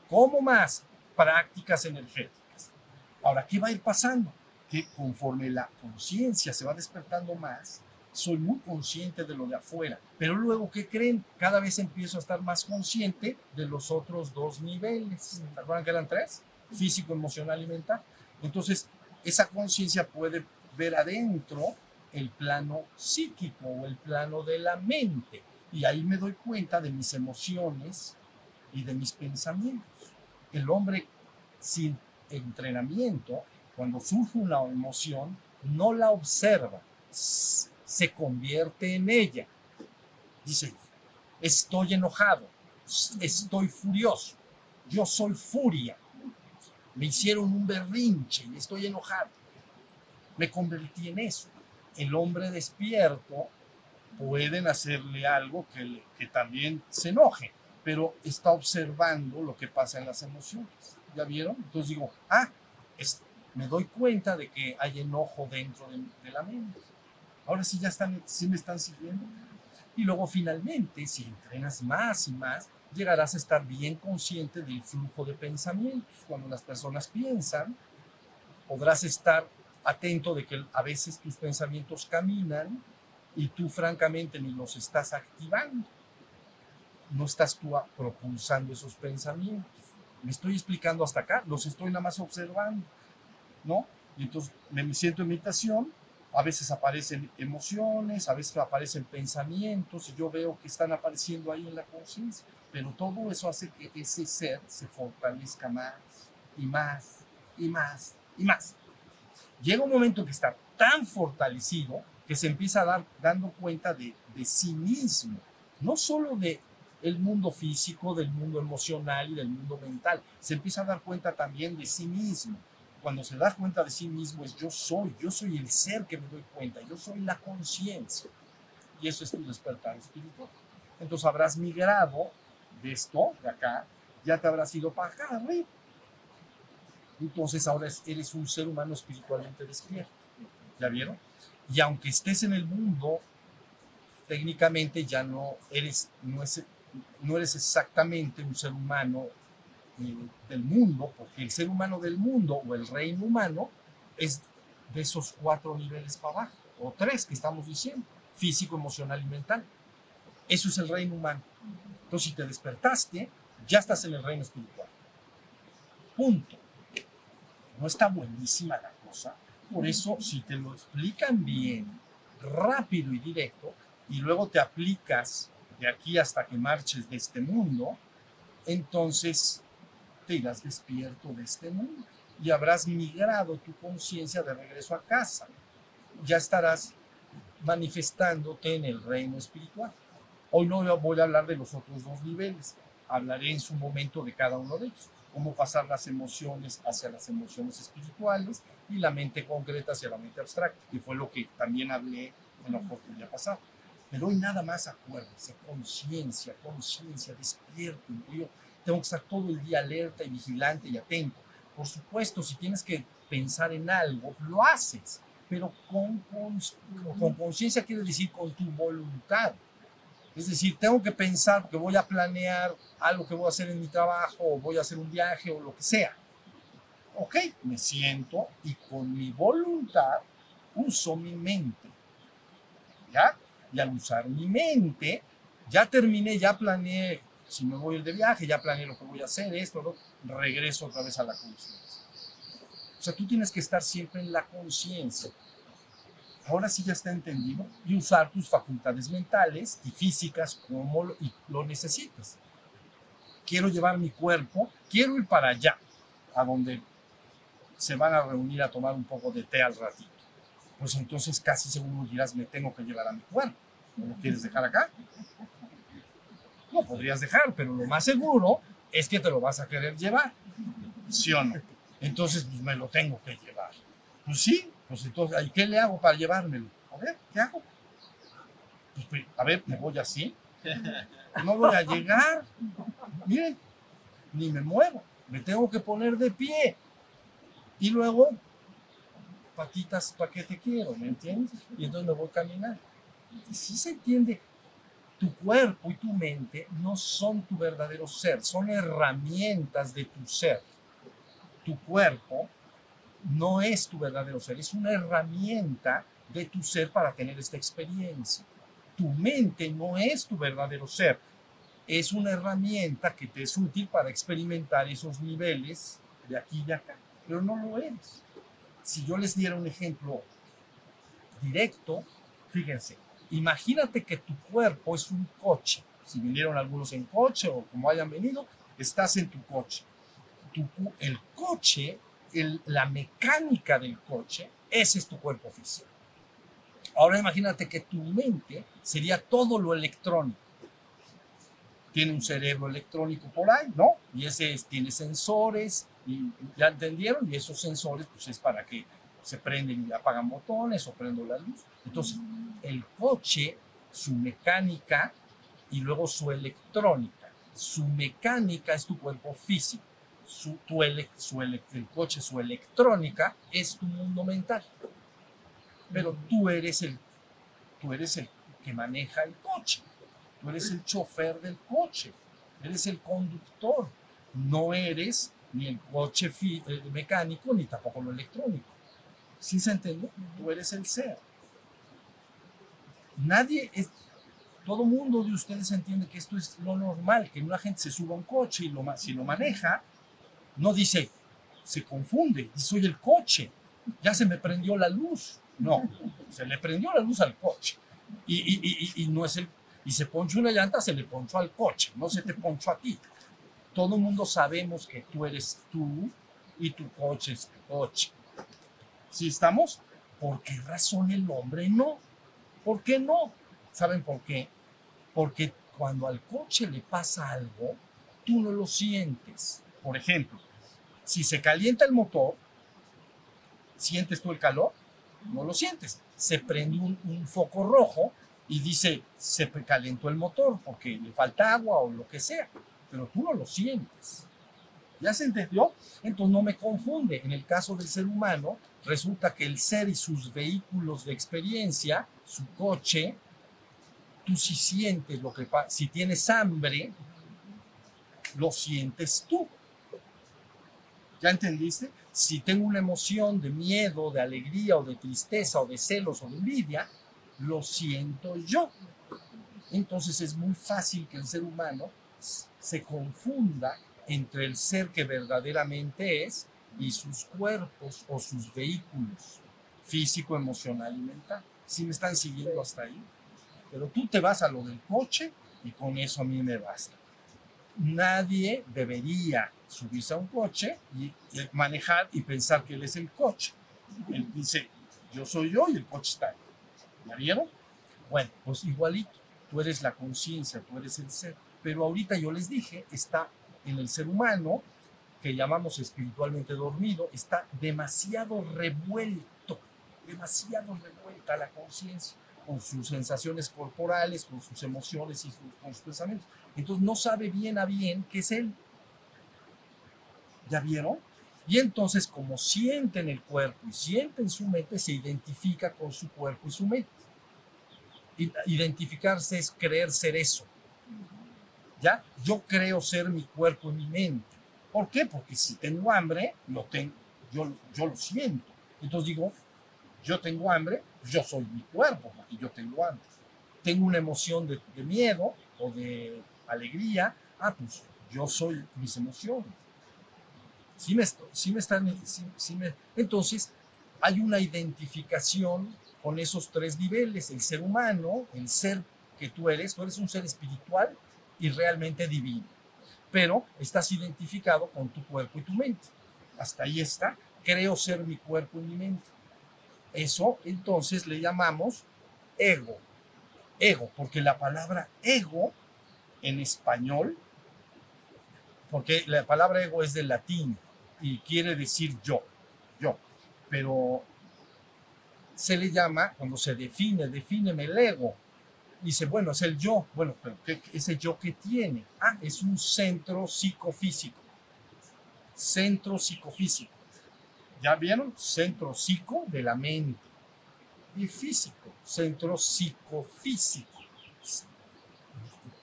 ¿Cómo más? Prácticas energéticas. Ahora, ¿qué va a ir pasando? Que conforme la conciencia se va despertando más, soy muy consciente de lo de afuera, pero luego, ¿qué creen? Cada vez empiezo a estar más consciente de los otros dos niveles. ¿Se acuerdan que eran tres? Físico, emocional y mental. Entonces, esa conciencia puede ver adentro el plano psíquico o el plano de la mente. Y ahí me doy cuenta de mis emociones y de mis pensamientos. El hombre sin entrenamiento, cuando surge una emoción, no la observa, se convierte en ella. Dice, estoy enojado, estoy furioso, yo soy furia. Me hicieron un berrinche y estoy enojado. Me convertí en eso. El hombre despierto pueden hacerle algo que, también se enoje, pero está observando lo que pasa en las emociones. ¿Ya vieron? Entonces digo, ah, me doy cuenta de que hay enojo dentro de, de, la mente. Ahora sí ya están, sí me están siguiendo. Y luego finalmente, si entrenas más y más, llegarás a estar bien consciente del flujo de pensamientos. Cuando las personas piensan, podrás estar atento de que a veces tus pensamientos caminan y tú francamente ni los estás activando. No estás tú propulsando esos pensamientos. Me estoy explicando hasta acá, los estoy nada más observando, ¿no? Y entonces me siento en meditación, a veces aparecen emociones, a veces aparecen pensamientos y yo veo que están apareciendo ahí en la conciencia, pero todo eso hace que ese ser se fortalezca más y más y más y más. Llega un momento que está tan fortalecido que se empieza a dar dando cuenta de, de sí mismo, no solo de el mundo físico, del mundo emocional y del mundo mental, se empieza a dar cuenta también de sí mismo. Cuando se da cuenta de sí mismo es yo soy, yo soy el ser que me doy cuenta, yo soy la conciencia. Y eso es tu despertar espiritual. Entonces habrás migrado de esto, de acá, ya te habrás ido para acá arriba. Entonces ahora eres un ser humano espiritualmente despierto. ¿Ya vieron? Y aunque estés en el mundo, técnicamente ya no eres, no, es, no eres exactamente un ser humano eh, del mundo, porque el ser humano del mundo o el reino humano es de esos cuatro niveles para abajo, o tres que estamos diciendo, físico, emocional y mental. Eso es el reino humano. Entonces, si te despertaste, ya estás en el reino espiritual. Punto. No está buenísima la cosa. Por eso, si te lo explican bien, rápido y directo, y luego te aplicas de aquí hasta que marches de este mundo, entonces te irás despierto de este mundo y habrás migrado tu conciencia de regreso a casa. Ya estarás manifestándote en el reino espiritual. Hoy no voy a hablar de los otros dos niveles, hablaré en su momento de cada uno de ellos, cómo pasar las emociones hacia las emociones espirituales y la mente concreta hacia la mente abstracta, que fue lo que también hablé en la oportunidad pasada. Pero hoy nada más acuérdense, conciencia, conciencia, despierto. Yo tengo que estar todo el día alerta y vigilante y atento. Por supuesto, si tienes que pensar en algo, lo haces, pero con conciencia quiere decir con tu voluntad. Es decir, tengo que pensar que voy a planear algo que voy a hacer en mi trabajo, o voy a hacer un viaje o lo que sea. Ok, me siento y con mi voluntad uso mi mente. ¿Ya? Y al usar mi mente, ya terminé, ya planeé, si me voy de viaje, ya planeé lo que voy a hacer, esto, lo, regreso otra vez a la conciencia. O sea, tú tienes que estar siempre en la conciencia. Ahora sí ya está entendido y usar tus facultades mentales y físicas como lo, lo necesitas. Quiero llevar mi cuerpo, quiero ir para allá, a donde se van a reunir a tomar un poco de té al ratito. Pues entonces casi seguro dirás, me tengo que llevar a mi cuerpo. ¿No lo quieres dejar acá? No podrías dejar, pero lo más seguro es que te lo vas a querer llevar. ¿Sí o no? Entonces, pues me lo tengo que llevar. Pues sí, pues entonces, ¿y qué le hago para llevármelo? A ver, ¿qué hago? Pues, a ver, me voy así. No voy a llegar. Miren, ni me muevo. Me tengo que poner de pie. Y luego, patitas, ¿para qué te quiero? ¿Me entiendes? Y entonces me voy a caminar. Sí se entiende Tu cuerpo y tu mente no son tu verdadero ser, son herramientas de tu ser. Tu cuerpo no es tu verdadero ser, es una herramienta de tu ser para tener esta experiencia. Tu mente no es tu verdadero ser, es una herramienta que te es útil para experimentar esos niveles de aquí y acá, pero no lo eres. Si yo les diera un ejemplo directo, fíjense, imagínate que tu cuerpo es un coche. Si vinieron algunos en coche o como hayan venido, estás en tu coche. el coche, la mecánica del coche, ese es tu cuerpo físico. Ahora imagínate que tu mente sería todo lo electrónico. Tiene un cerebro electrónico por ahí, ¿no? Y ese tiene sensores, y ya entendieron, y esos sensores pues es para que se prenden y apagan botones o prenden la luz. Entonces, el coche, su mecánica y luego su electrónica. Su mecánica es tu cuerpo físico. Su, tu el coche, su electrónica es tu mundo mental. Pero tú eres el, tú eres el que maneja el coche. Tú eres el chofer del coche. Eres el conductor. No eres ni el coche eh, mecánico ni tampoco lo electrónico. ¿Sí se entiende? Tú eres el ser. Nadie es, todo mundo de ustedes entiende que esto es lo normal, que una gente se suba a un coche y lo, si lo maneja, no dice, se confunde, soy el coche, ya se me prendió la luz. No, se le prendió la luz al coche. Y no es el, y se ponchó una llanta, se le ponchó al coche, no se te ponchó a ti. Todo el mundo sabemos que tú eres tú y tu coche es tu coche. ¿Sí estamos? ¿Por qué razón el hombre no? ¿Por qué no? ¿Saben por qué? Porque cuando al coche le pasa algo, tú no lo sientes. Por ejemplo, si se calienta el motor, ¿sientes tú el calor? No lo sientes. Se prende un, foco rojo y dice, se calentó el motor porque le falta agua o lo que sea, pero tú no lo sientes. ¿Ya se entendió? Entonces no me confunde. En el caso del ser humano, resulta que el ser y sus vehículos de experiencia, su coche, tú si sientes lo que pasa, si tienes hambre, lo sientes tú. ¿Ya entendiste? Si tengo una emoción de miedo, de alegría o de tristeza o de celos o de envidia, lo siento yo. Entonces es muy fácil que el ser humano se confunda entre el ser que verdaderamente es y sus cuerpos o sus vehículos físico, emocional y mental. Si me están siguiendo hasta ahí. Pero tú te vas a lo del coche y con eso a mí me basta. Nadie debería subirse a un coche y, manejar y pensar que él es el coche. Él dice, yo soy yo y el coche está ahí. ¿Ya vieron? Bueno, pues igualito. Tú eres la conciencia, tú eres el ser. Pero ahorita yo les dije, está en el ser humano, que llamamos espiritualmente dormido, está demasiado revuelto, demasiado revuelta la conciencia con sus sensaciones corporales, con sus emociones y con sus pensamientos. Entonces no sabe bien a bien qué es él. ¿Ya vieron? Y entonces como siente en el cuerpo y siente en su mente, se identifica con su cuerpo y su mente. Identificarse es creer ser eso. ¿Ya? Yo creo ser mi cuerpo y mi mente. ¿Por qué? Porque si tengo hambre, lo tengo, yo, lo siento. Entonces digo, yo tengo hambre, yo soy mi cuerpo, porque yo tengo hambre. Tengo una emoción de, miedo o de alegría, ah, pues yo soy mis emociones. Sí me, me están, me, entonces hay una identificación con esos tres niveles, el ser humano, el ser que tú eres, tú eres un ser espiritual, y realmente divino. Pero estás identificado con tu cuerpo y tu mente. Hasta ahí está. Creo ser mi cuerpo y mi mente. Eso entonces le llamamos ego. Ego, porque la palabra ego en español, porque la palabra ego es del latín y quiere decir yo, yo, pero se le llama, cuando se define, defíneme el ego, dice, bueno, es el yo. Bueno, pero ¿qué, ese yo que tiene? Ah, es un centro psicofísico. Centro psicofísico. ¿Ya vieron? Centro psico de la mente. Y físico, centro psicofísico.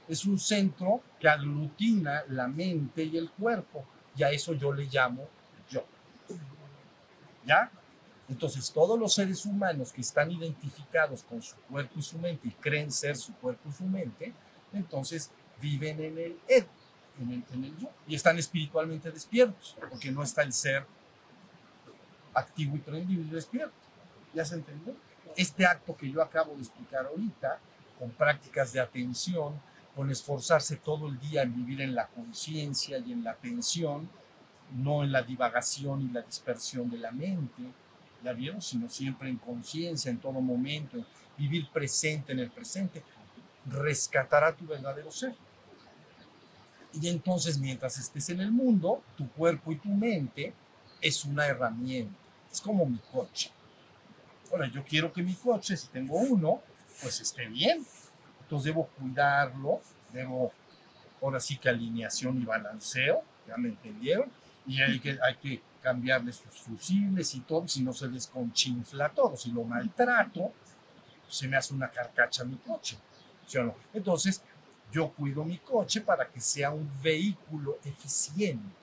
Es un centro que aglutina la mente y el cuerpo, y a eso yo le llamo yo. ¿Ya? Entonces, todos los seres humanos que están identificados con su cuerpo y su mente y creen ser su cuerpo y su mente, entonces viven en el ego, en el, en el yo, y están espiritualmente despiertos, porque no está el ser activo y prendido y despierto. ¿Ya se entendió? Este acto que yo acabo de explicar ahorita, con prácticas de atención, con esforzarse todo el día en vivir en la conciencia y en la atención, no en la divagación y la dispersión de la mente, ¿ya vieron? Sino siempre en conciencia, en todo momento, vivir presente en el presente, rescatará tu verdadero ser. Y entonces, mientras estés en el mundo, tu cuerpo y tu mente es una herramienta, es como mi coche. Ahora, yo quiero que mi coche, si tengo uno, pues esté bien. Entonces debo cuidarlo, debo, ahora sí que alineación y balanceo, ya me entendieron, y hay que, hay que cambiarle sus fusibles y todo, si no se desconchinfla todo, si lo maltrato, se me hace una carcacha mi coche, ¿sí? Entonces, yo cuido mi coche para que sea un vehículo eficiente.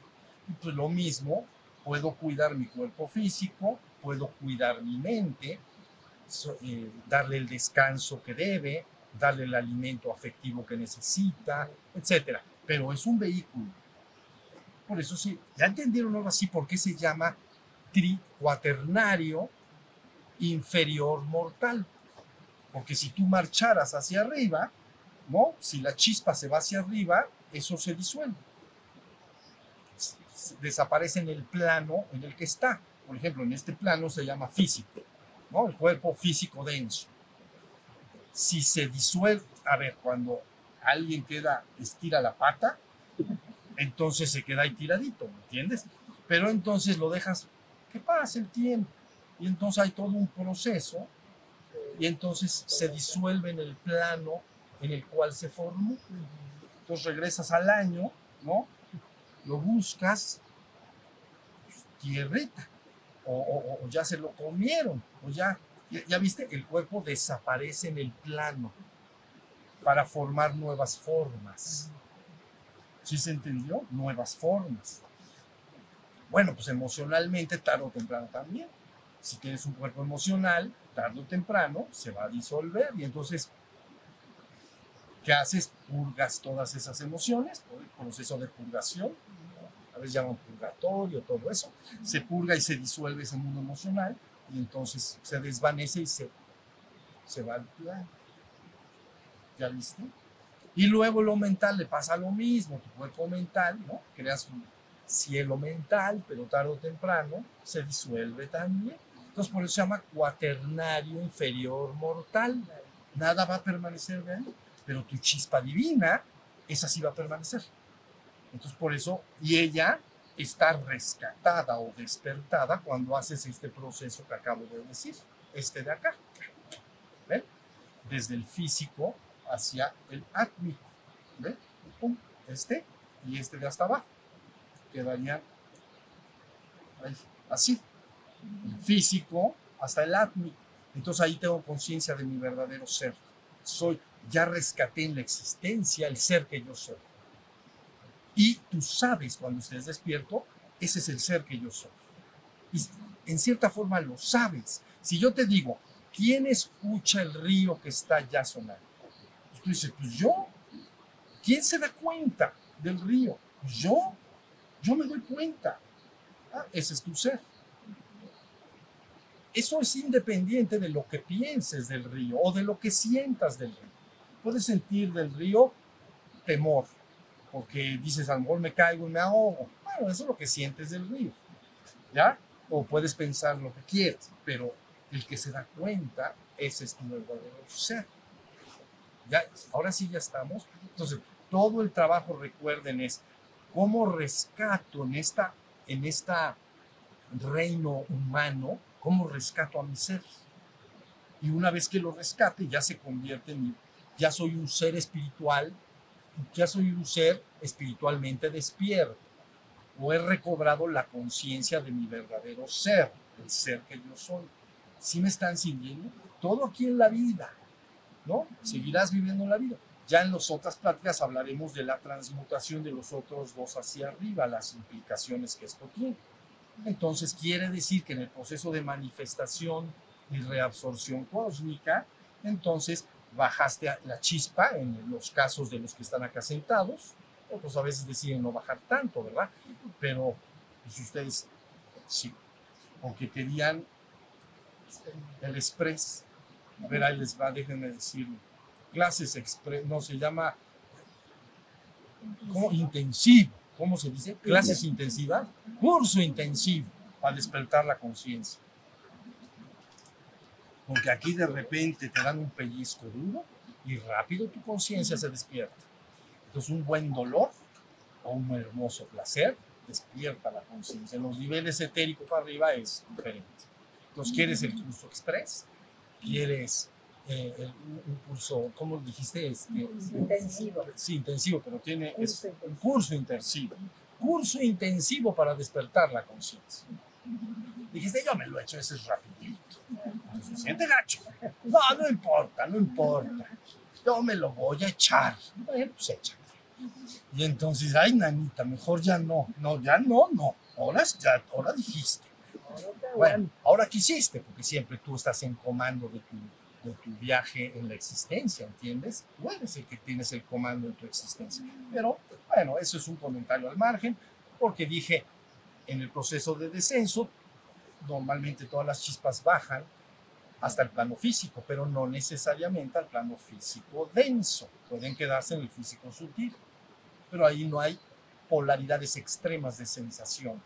Y pues lo mismo, puedo cuidar mi cuerpo físico, puedo cuidar mi mente, eh, darle el descanso que debe, darle el alimento afectivo que necesita, etcétera. Pero es un vehículo. Por eso sí, ya entendieron ahora sí por qué se llama tricuaternario inferior mortal. Porque si tú marcharas hacia arriba, ¿no? Si la chispa se va hacia arriba, eso se disuelve. Desaparece en el plano en el que está. Por ejemplo, en este plano se llama físico, ¿no? El cuerpo físico denso si se disuelve, a ver, cuando alguien queda, estira la pata, entonces se queda ahí tiradito, ¿me entiendes? Pero entonces lo dejas que pase el tiempo y entonces hay todo un proceso y entonces se disuelve en el plano en el cual se formó. Entonces regresas al año, ¿no? Lo buscas, tierrita, o, o ya se lo comieron, o ya ya, viste, el cuerpo desaparece en el plano para formar nuevas formas. ¿Sí se entendió? Nuevas formas. Bueno, pues emocionalmente, tarde o temprano también. Si tienes un cuerpo emocional, tarde o temprano se va a disolver y entonces, ¿qué haces? Purgas todas esas emociones por el proceso de purgación. A veces llaman purgatorio, todo eso. Se purga y se disuelve ese mundo emocional y entonces se desvanece y se, se va al plan. ¿Ya viste? Y luego lo mental le pasa lo mismo, tu cuerpo mental, ¿no? Creas un cielo mental, pero tarde o temprano se disuelve también. Entonces por eso se llama cuaternario inferior mortal. Nada va a permanecer de ahí, pero tu chispa divina, esa sí va a permanecer. Entonces por eso, y ella está rescatada o despertada cuando haces este proceso que acabo de decir, este de acá. ¿Ven? Desde el físico hacia el átmico. ¿Ven? Este y este de hasta abajo. Quedarían así. El físico hasta el átmico. Entonces ahí tengo conciencia de mi verdadero ser. Soy, ya rescaté en la existencia el ser que yo soy. Y tú sabes cuando estés despierto, ese es el ser que yo soy. Y en cierta forma lo sabes. Si yo te digo, ¿quién escucha el río que está ya sonando? Tú dices, pues yo. ¿Quién se da cuenta del río? Yo. Yo me doy cuenta. Ah, ese es tu ser. Eso es independiente de lo que pienses del río o de lo que sientas del río. Puedes sentir del río temor, porque dices, a lo me caigo y me ahogo. Bueno, eso es lo que sientes del río, ¿ya? O puedes pensar lo que quieras, pero el que se da cuenta, ese es tu verdadero ser. Ya, ahora sí ya estamos. Entonces, todo el trabajo, recuerden, es cómo rescato en esta, en esta reino humano, cómo rescato a mi ser. Y una vez que lo rescate, ya se convierte en, ya soy un ser espiritual ya soy un ser espiritualmente despierto o he recobrado la conciencia de mi verdadero ser, el ser que yo soy. Si me están siguiendo? Todo aquí en la vida, ¿no? Seguirás viviendo la vida. Ya en las otras pláticas hablaremos de la transmutación de los otros dos hacia arriba, las implicaciones que esto tiene. Entonces quiere decir que en el proceso de manifestación y reabsorción cósmica, entonces bajaste la chispa en los casos de los que están acá sentados, otros a veces deciden no bajar tanto, ¿verdad? Pero pues ustedes sí, aunque querían el express, a ver, ahí les va, déjenme decirlo, clases express, no, se llama, ¿cómo? Intensivo, ¿cómo se dice? Clases intensivas, curso intensivo para despertar la conciencia. Porque aquí de repente te dan un pellizco duro y rápido tu conciencia se despierta. Entonces un buen dolor o un hermoso placer despierta la conciencia. En los niveles etéricos para arriba es diferente. Entonces quieres el curso express, quieres eh, el- un, curso, ¿cómo dijiste? Este, Intensivo. Sí, intensivo, pero tiene es un curso intensivo. Curso intensivo para despertar la conciencia. Dijiste, yo me lo he hecho, ese es rapidito. Se siente gacho. No, no importa, no importa. Yo me lo voy a echar. Bueno, pues échate. Y entonces, ay, nanita, mejor ya no. No, ya no, no. Ahora, ya, ahora dijiste. Bueno, ahora quisiste, porque siempre tú estás en comando de tu, de tu viaje en la existencia, ¿entiendes? Tú eres el que tienes el comando en tu existencia. Pero, bueno, eso es un comentario al margen, porque dije, en el proceso de descenso, normalmente todas las chispas bajan hasta el plano físico, pero no necesariamente al plano físico denso. Pueden quedarse en el físico sutil, pero ahí no hay polaridades extremas de sensación.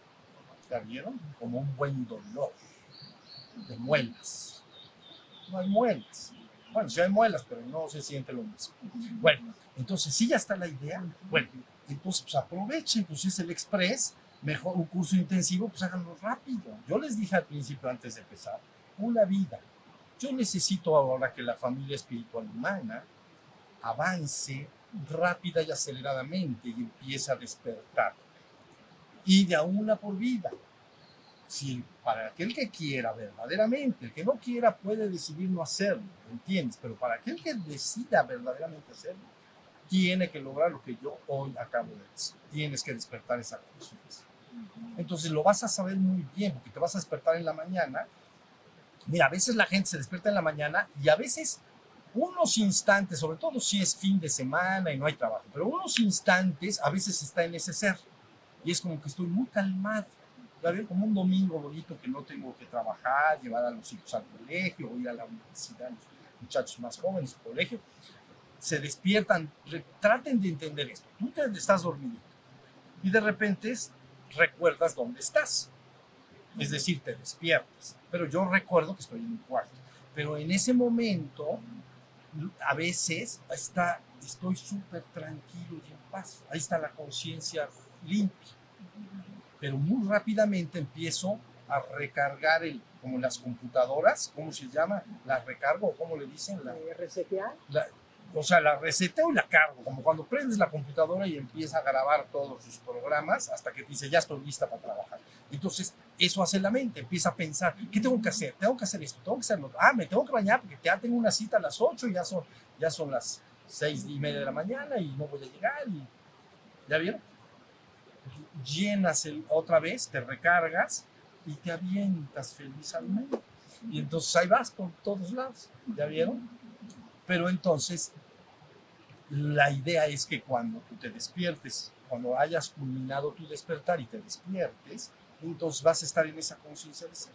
¿Ya vieron? Como un buen dolor de muelas. No hay muelas. Bueno, sí hay muelas, pero no se siente lo mismo. Bueno, entonces sí ya está la idea. Bueno, entonces pues aprovechen, pues es el express, mejor un curso intensivo, pues háganlo rápido. Yo les dije al principio antes de empezar, una vida. Yo necesito ahora que la familia espiritual humana avance rápida y aceleradamente y empiece a despertar. Y de a una por vida. Si para aquel que quiera verdaderamente, el que no quiera puede decidir no hacerlo, ¿entiendes? Pero para aquel que decida verdaderamente hacerlo, tiene que lograr lo que yo hoy acabo de decir. Tienes que despertar esa conciencia. Entonces lo vas a saber muy bien, porque te vas a despertar en la mañana. Mira, a veces la gente se despierta en la mañana y a veces unos instantes, sobre todo si es fin de semana y no hay trabajo, pero unos instantes a veces está en ese ser. Y es como que estoy muy calmado. Ya ven, como un domingo bonito que no tengo que trabajar, llevar a los hijos al colegio, o ir a la universidad, los muchachos más jóvenes al colegio. Se despiertan, traten de entender esto. Tú te estás dormido y de repente recuerdas dónde estás. Es decir, te despiertas. Pero yo recuerdo que estoy en mi cuarto. Pero en ese momento, a veces está, estoy súper tranquilo y en paz. Ahí está la conciencia limpia. Pero muy rápidamente empiezo a recargar el, como las computadoras, ¿cómo se llama? La recargo, ¿cómo le dicen? La, Eh, resetear. la- o sea, la reseteo y la cargo, como cuando prendes la computadora y empieza a grabar todos sus programas hasta que dice, ya estoy lista para trabajar. Entonces, eso hace la mente, empieza a pensar, ¿qué tengo que hacer? Tengo que hacer esto, tengo que hacer lo otro. Ah, me tengo que bañar porque ya tengo una cita a las 8 y ya son, ya son las 6 y media de la mañana y no voy a llegar. ¿Ya vieron? Llenas otra vez, te recargas y te avientas feliz al mundo. Y entonces ahí vas por todos lados. ¿Ya vieron? Pero entonces, la idea es que cuando tú te despiertes, cuando hayas culminado tu despertar y te despiertes, entonces vas a estar en esa conciencia de ser.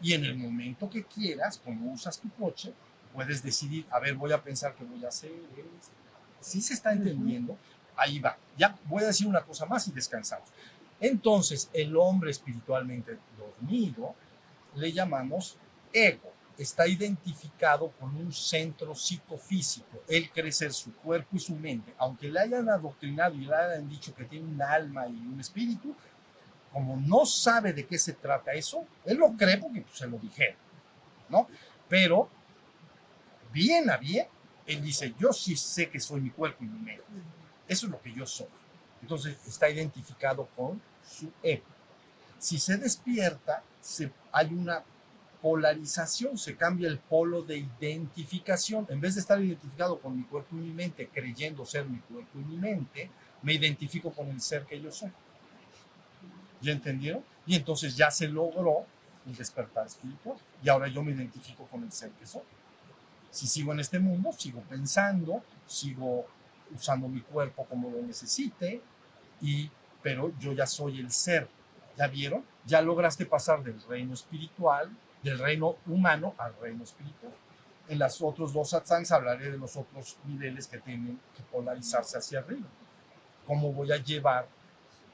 Y en el momento que quieras, como usas tu coche, puedes decidir, a ver, voy a pensar que voy a hacer esto. Si se está entendiendo, ahí va. Ya voy a decir una cosa más y descansamos. Entonces, el hombre espiritualmente dormido le llamamos ego está identificado con un centro psicofísico. Él cree ser su cuerpo y su mente. Aunque le hayan adoctrinado y le hayan dicho que tiene un alma y un espíritu, como no sabe de qué se trata eso, él lo cree porque pues, se lo dijeron, ¿no? Pero, bien a bien, él dice, yo sí sé que soy mi cuerpo y mi mente. Eso es lo que yo soy. Entonces, está identificado con su ego. Si se despierta, se, hay una polarización, se cambia el polo de identificación. En vez de estar identificado con mi cuerpo y mi mente, creyendo ser mi cuerpo y mi mente, me identifico con el ser que yo soy. ¿Ya entendieron? Y entonces ya se logró el despertar espiritual. Y ahora yo me identifico con el ser que soy. Si sigo en este mundo, sigo pensando, sigo usando mi cuerpo como lo necesite, y, pero yo ya soy el ser. ¿Ya vieron? Ya lograste pasar del reino espiritual, del reino humano al reino espiritual. En las otros dos satsangs hablaré de los otros niveles que tienen que polarizarse hacia arriba. Cómo voy a llevar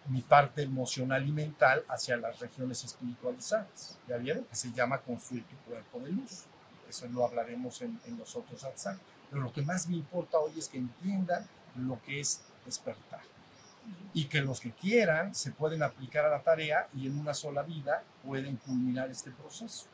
mi parte emocional y mental hacia las regiones espiritualizadas. ¿Ya vieron? Que se llama construir tu cuerpo de luz. Eso lo hablaremos en, en los otros satsangs. Pero lo que más me importa hoy es que entiendan lo que es despertar. Y que los que quieran se pueden aplicar a la tarea y en una sola vida pueden culminar este proceso.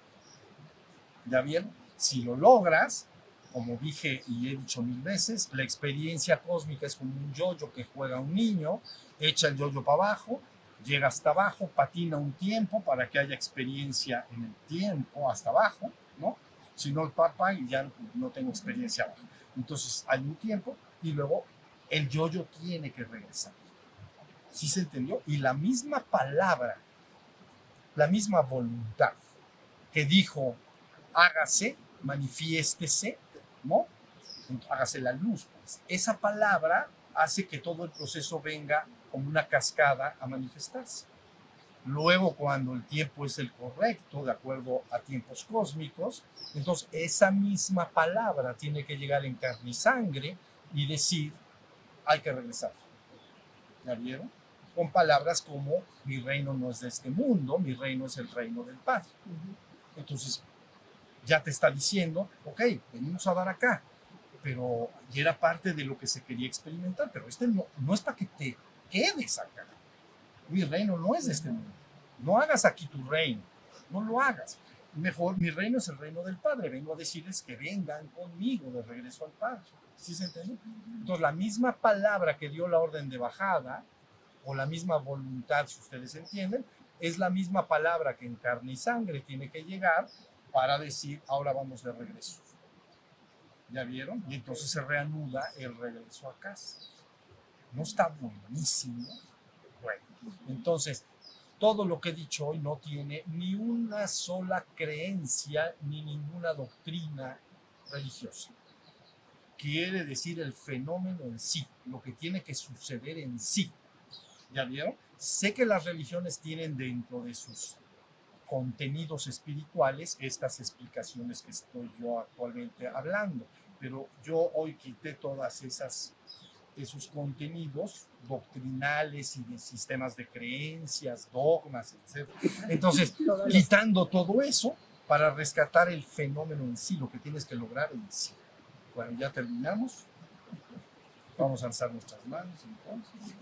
¿Ya vieron? Si lo logras, como dije y he dicho mil veces, la experiencia cósmica es como un yoyo que juega un niño, echa el yoyo para abajo, llega hasta abajo, patina un tiempo para que haya experiencia en el tiempo hasta abajo, ¿no? Si no, papá, ya no tengo experiencia abajo. Entonces hay un tiempo y luego el yoyo tiene que regresar. ¿Sí se entendió? Y la misma palabra, la misma voluntad que dijo, hágase, manifiéstese, ¿no? Hágase la luz. Pues. Esa palabra hace que todo el proceso venga como una cascada a manifestarse. Luego, cuando el tiempo es el correcto, de acuerdo a tiempos cósmicos, entonces esa misma palabra tiene que llegar en carne y sangre y decir, hay que regresar. ¿Ya vieron? Con palabras como, mi reino no es de este mundo, mi reino es el reino del Padre. Entonces, ya te está diciendo, ok, venimos a dar acá, pero ya era parte de lo que se quería experimentar, pero este no, no es para que te quedes acá. Mi reino no es de este mundo. No hagas aquí tu reino, no lo hagas. Mejor, mi reino es el reino del Padre. Vengo a decirles que vengan conmigo de regreso al Padre. ¿Sí se entiende? Entonces, la misma palabra que dio la orden de bajada, o la misma voluntad, si ustedes entienden, es la misma palabra que en carne y sangre tiene que llegar para decir, ahora vamos de regreso. ¿Ya vieron? Y entonces se reanuda el regreso a casa. ¿No está buenísimo? Bueno, entonces, todo lo que he dicho hoy no tiene ni una sola creencia ni ninguna doctrina religiosa. Quiere decir el fenómeno en sí, lo que tiene que suceder en sí. ¿Ya vieron? Sé que las religiones tienen dentro de sus contenidos espirituales estas explicaciones que estoy yo actualmente hablando, pero yo hoy quité todas esas esos contenidos doctrinales y de sistemas de creencias, dogmas, etc. Entonces, quitando todo eso para rescatar el fenómeno en sí, lo que tienes que lograr en sí. Bueno, ya terminamos. Vamos a alzar nuestras manos entonces.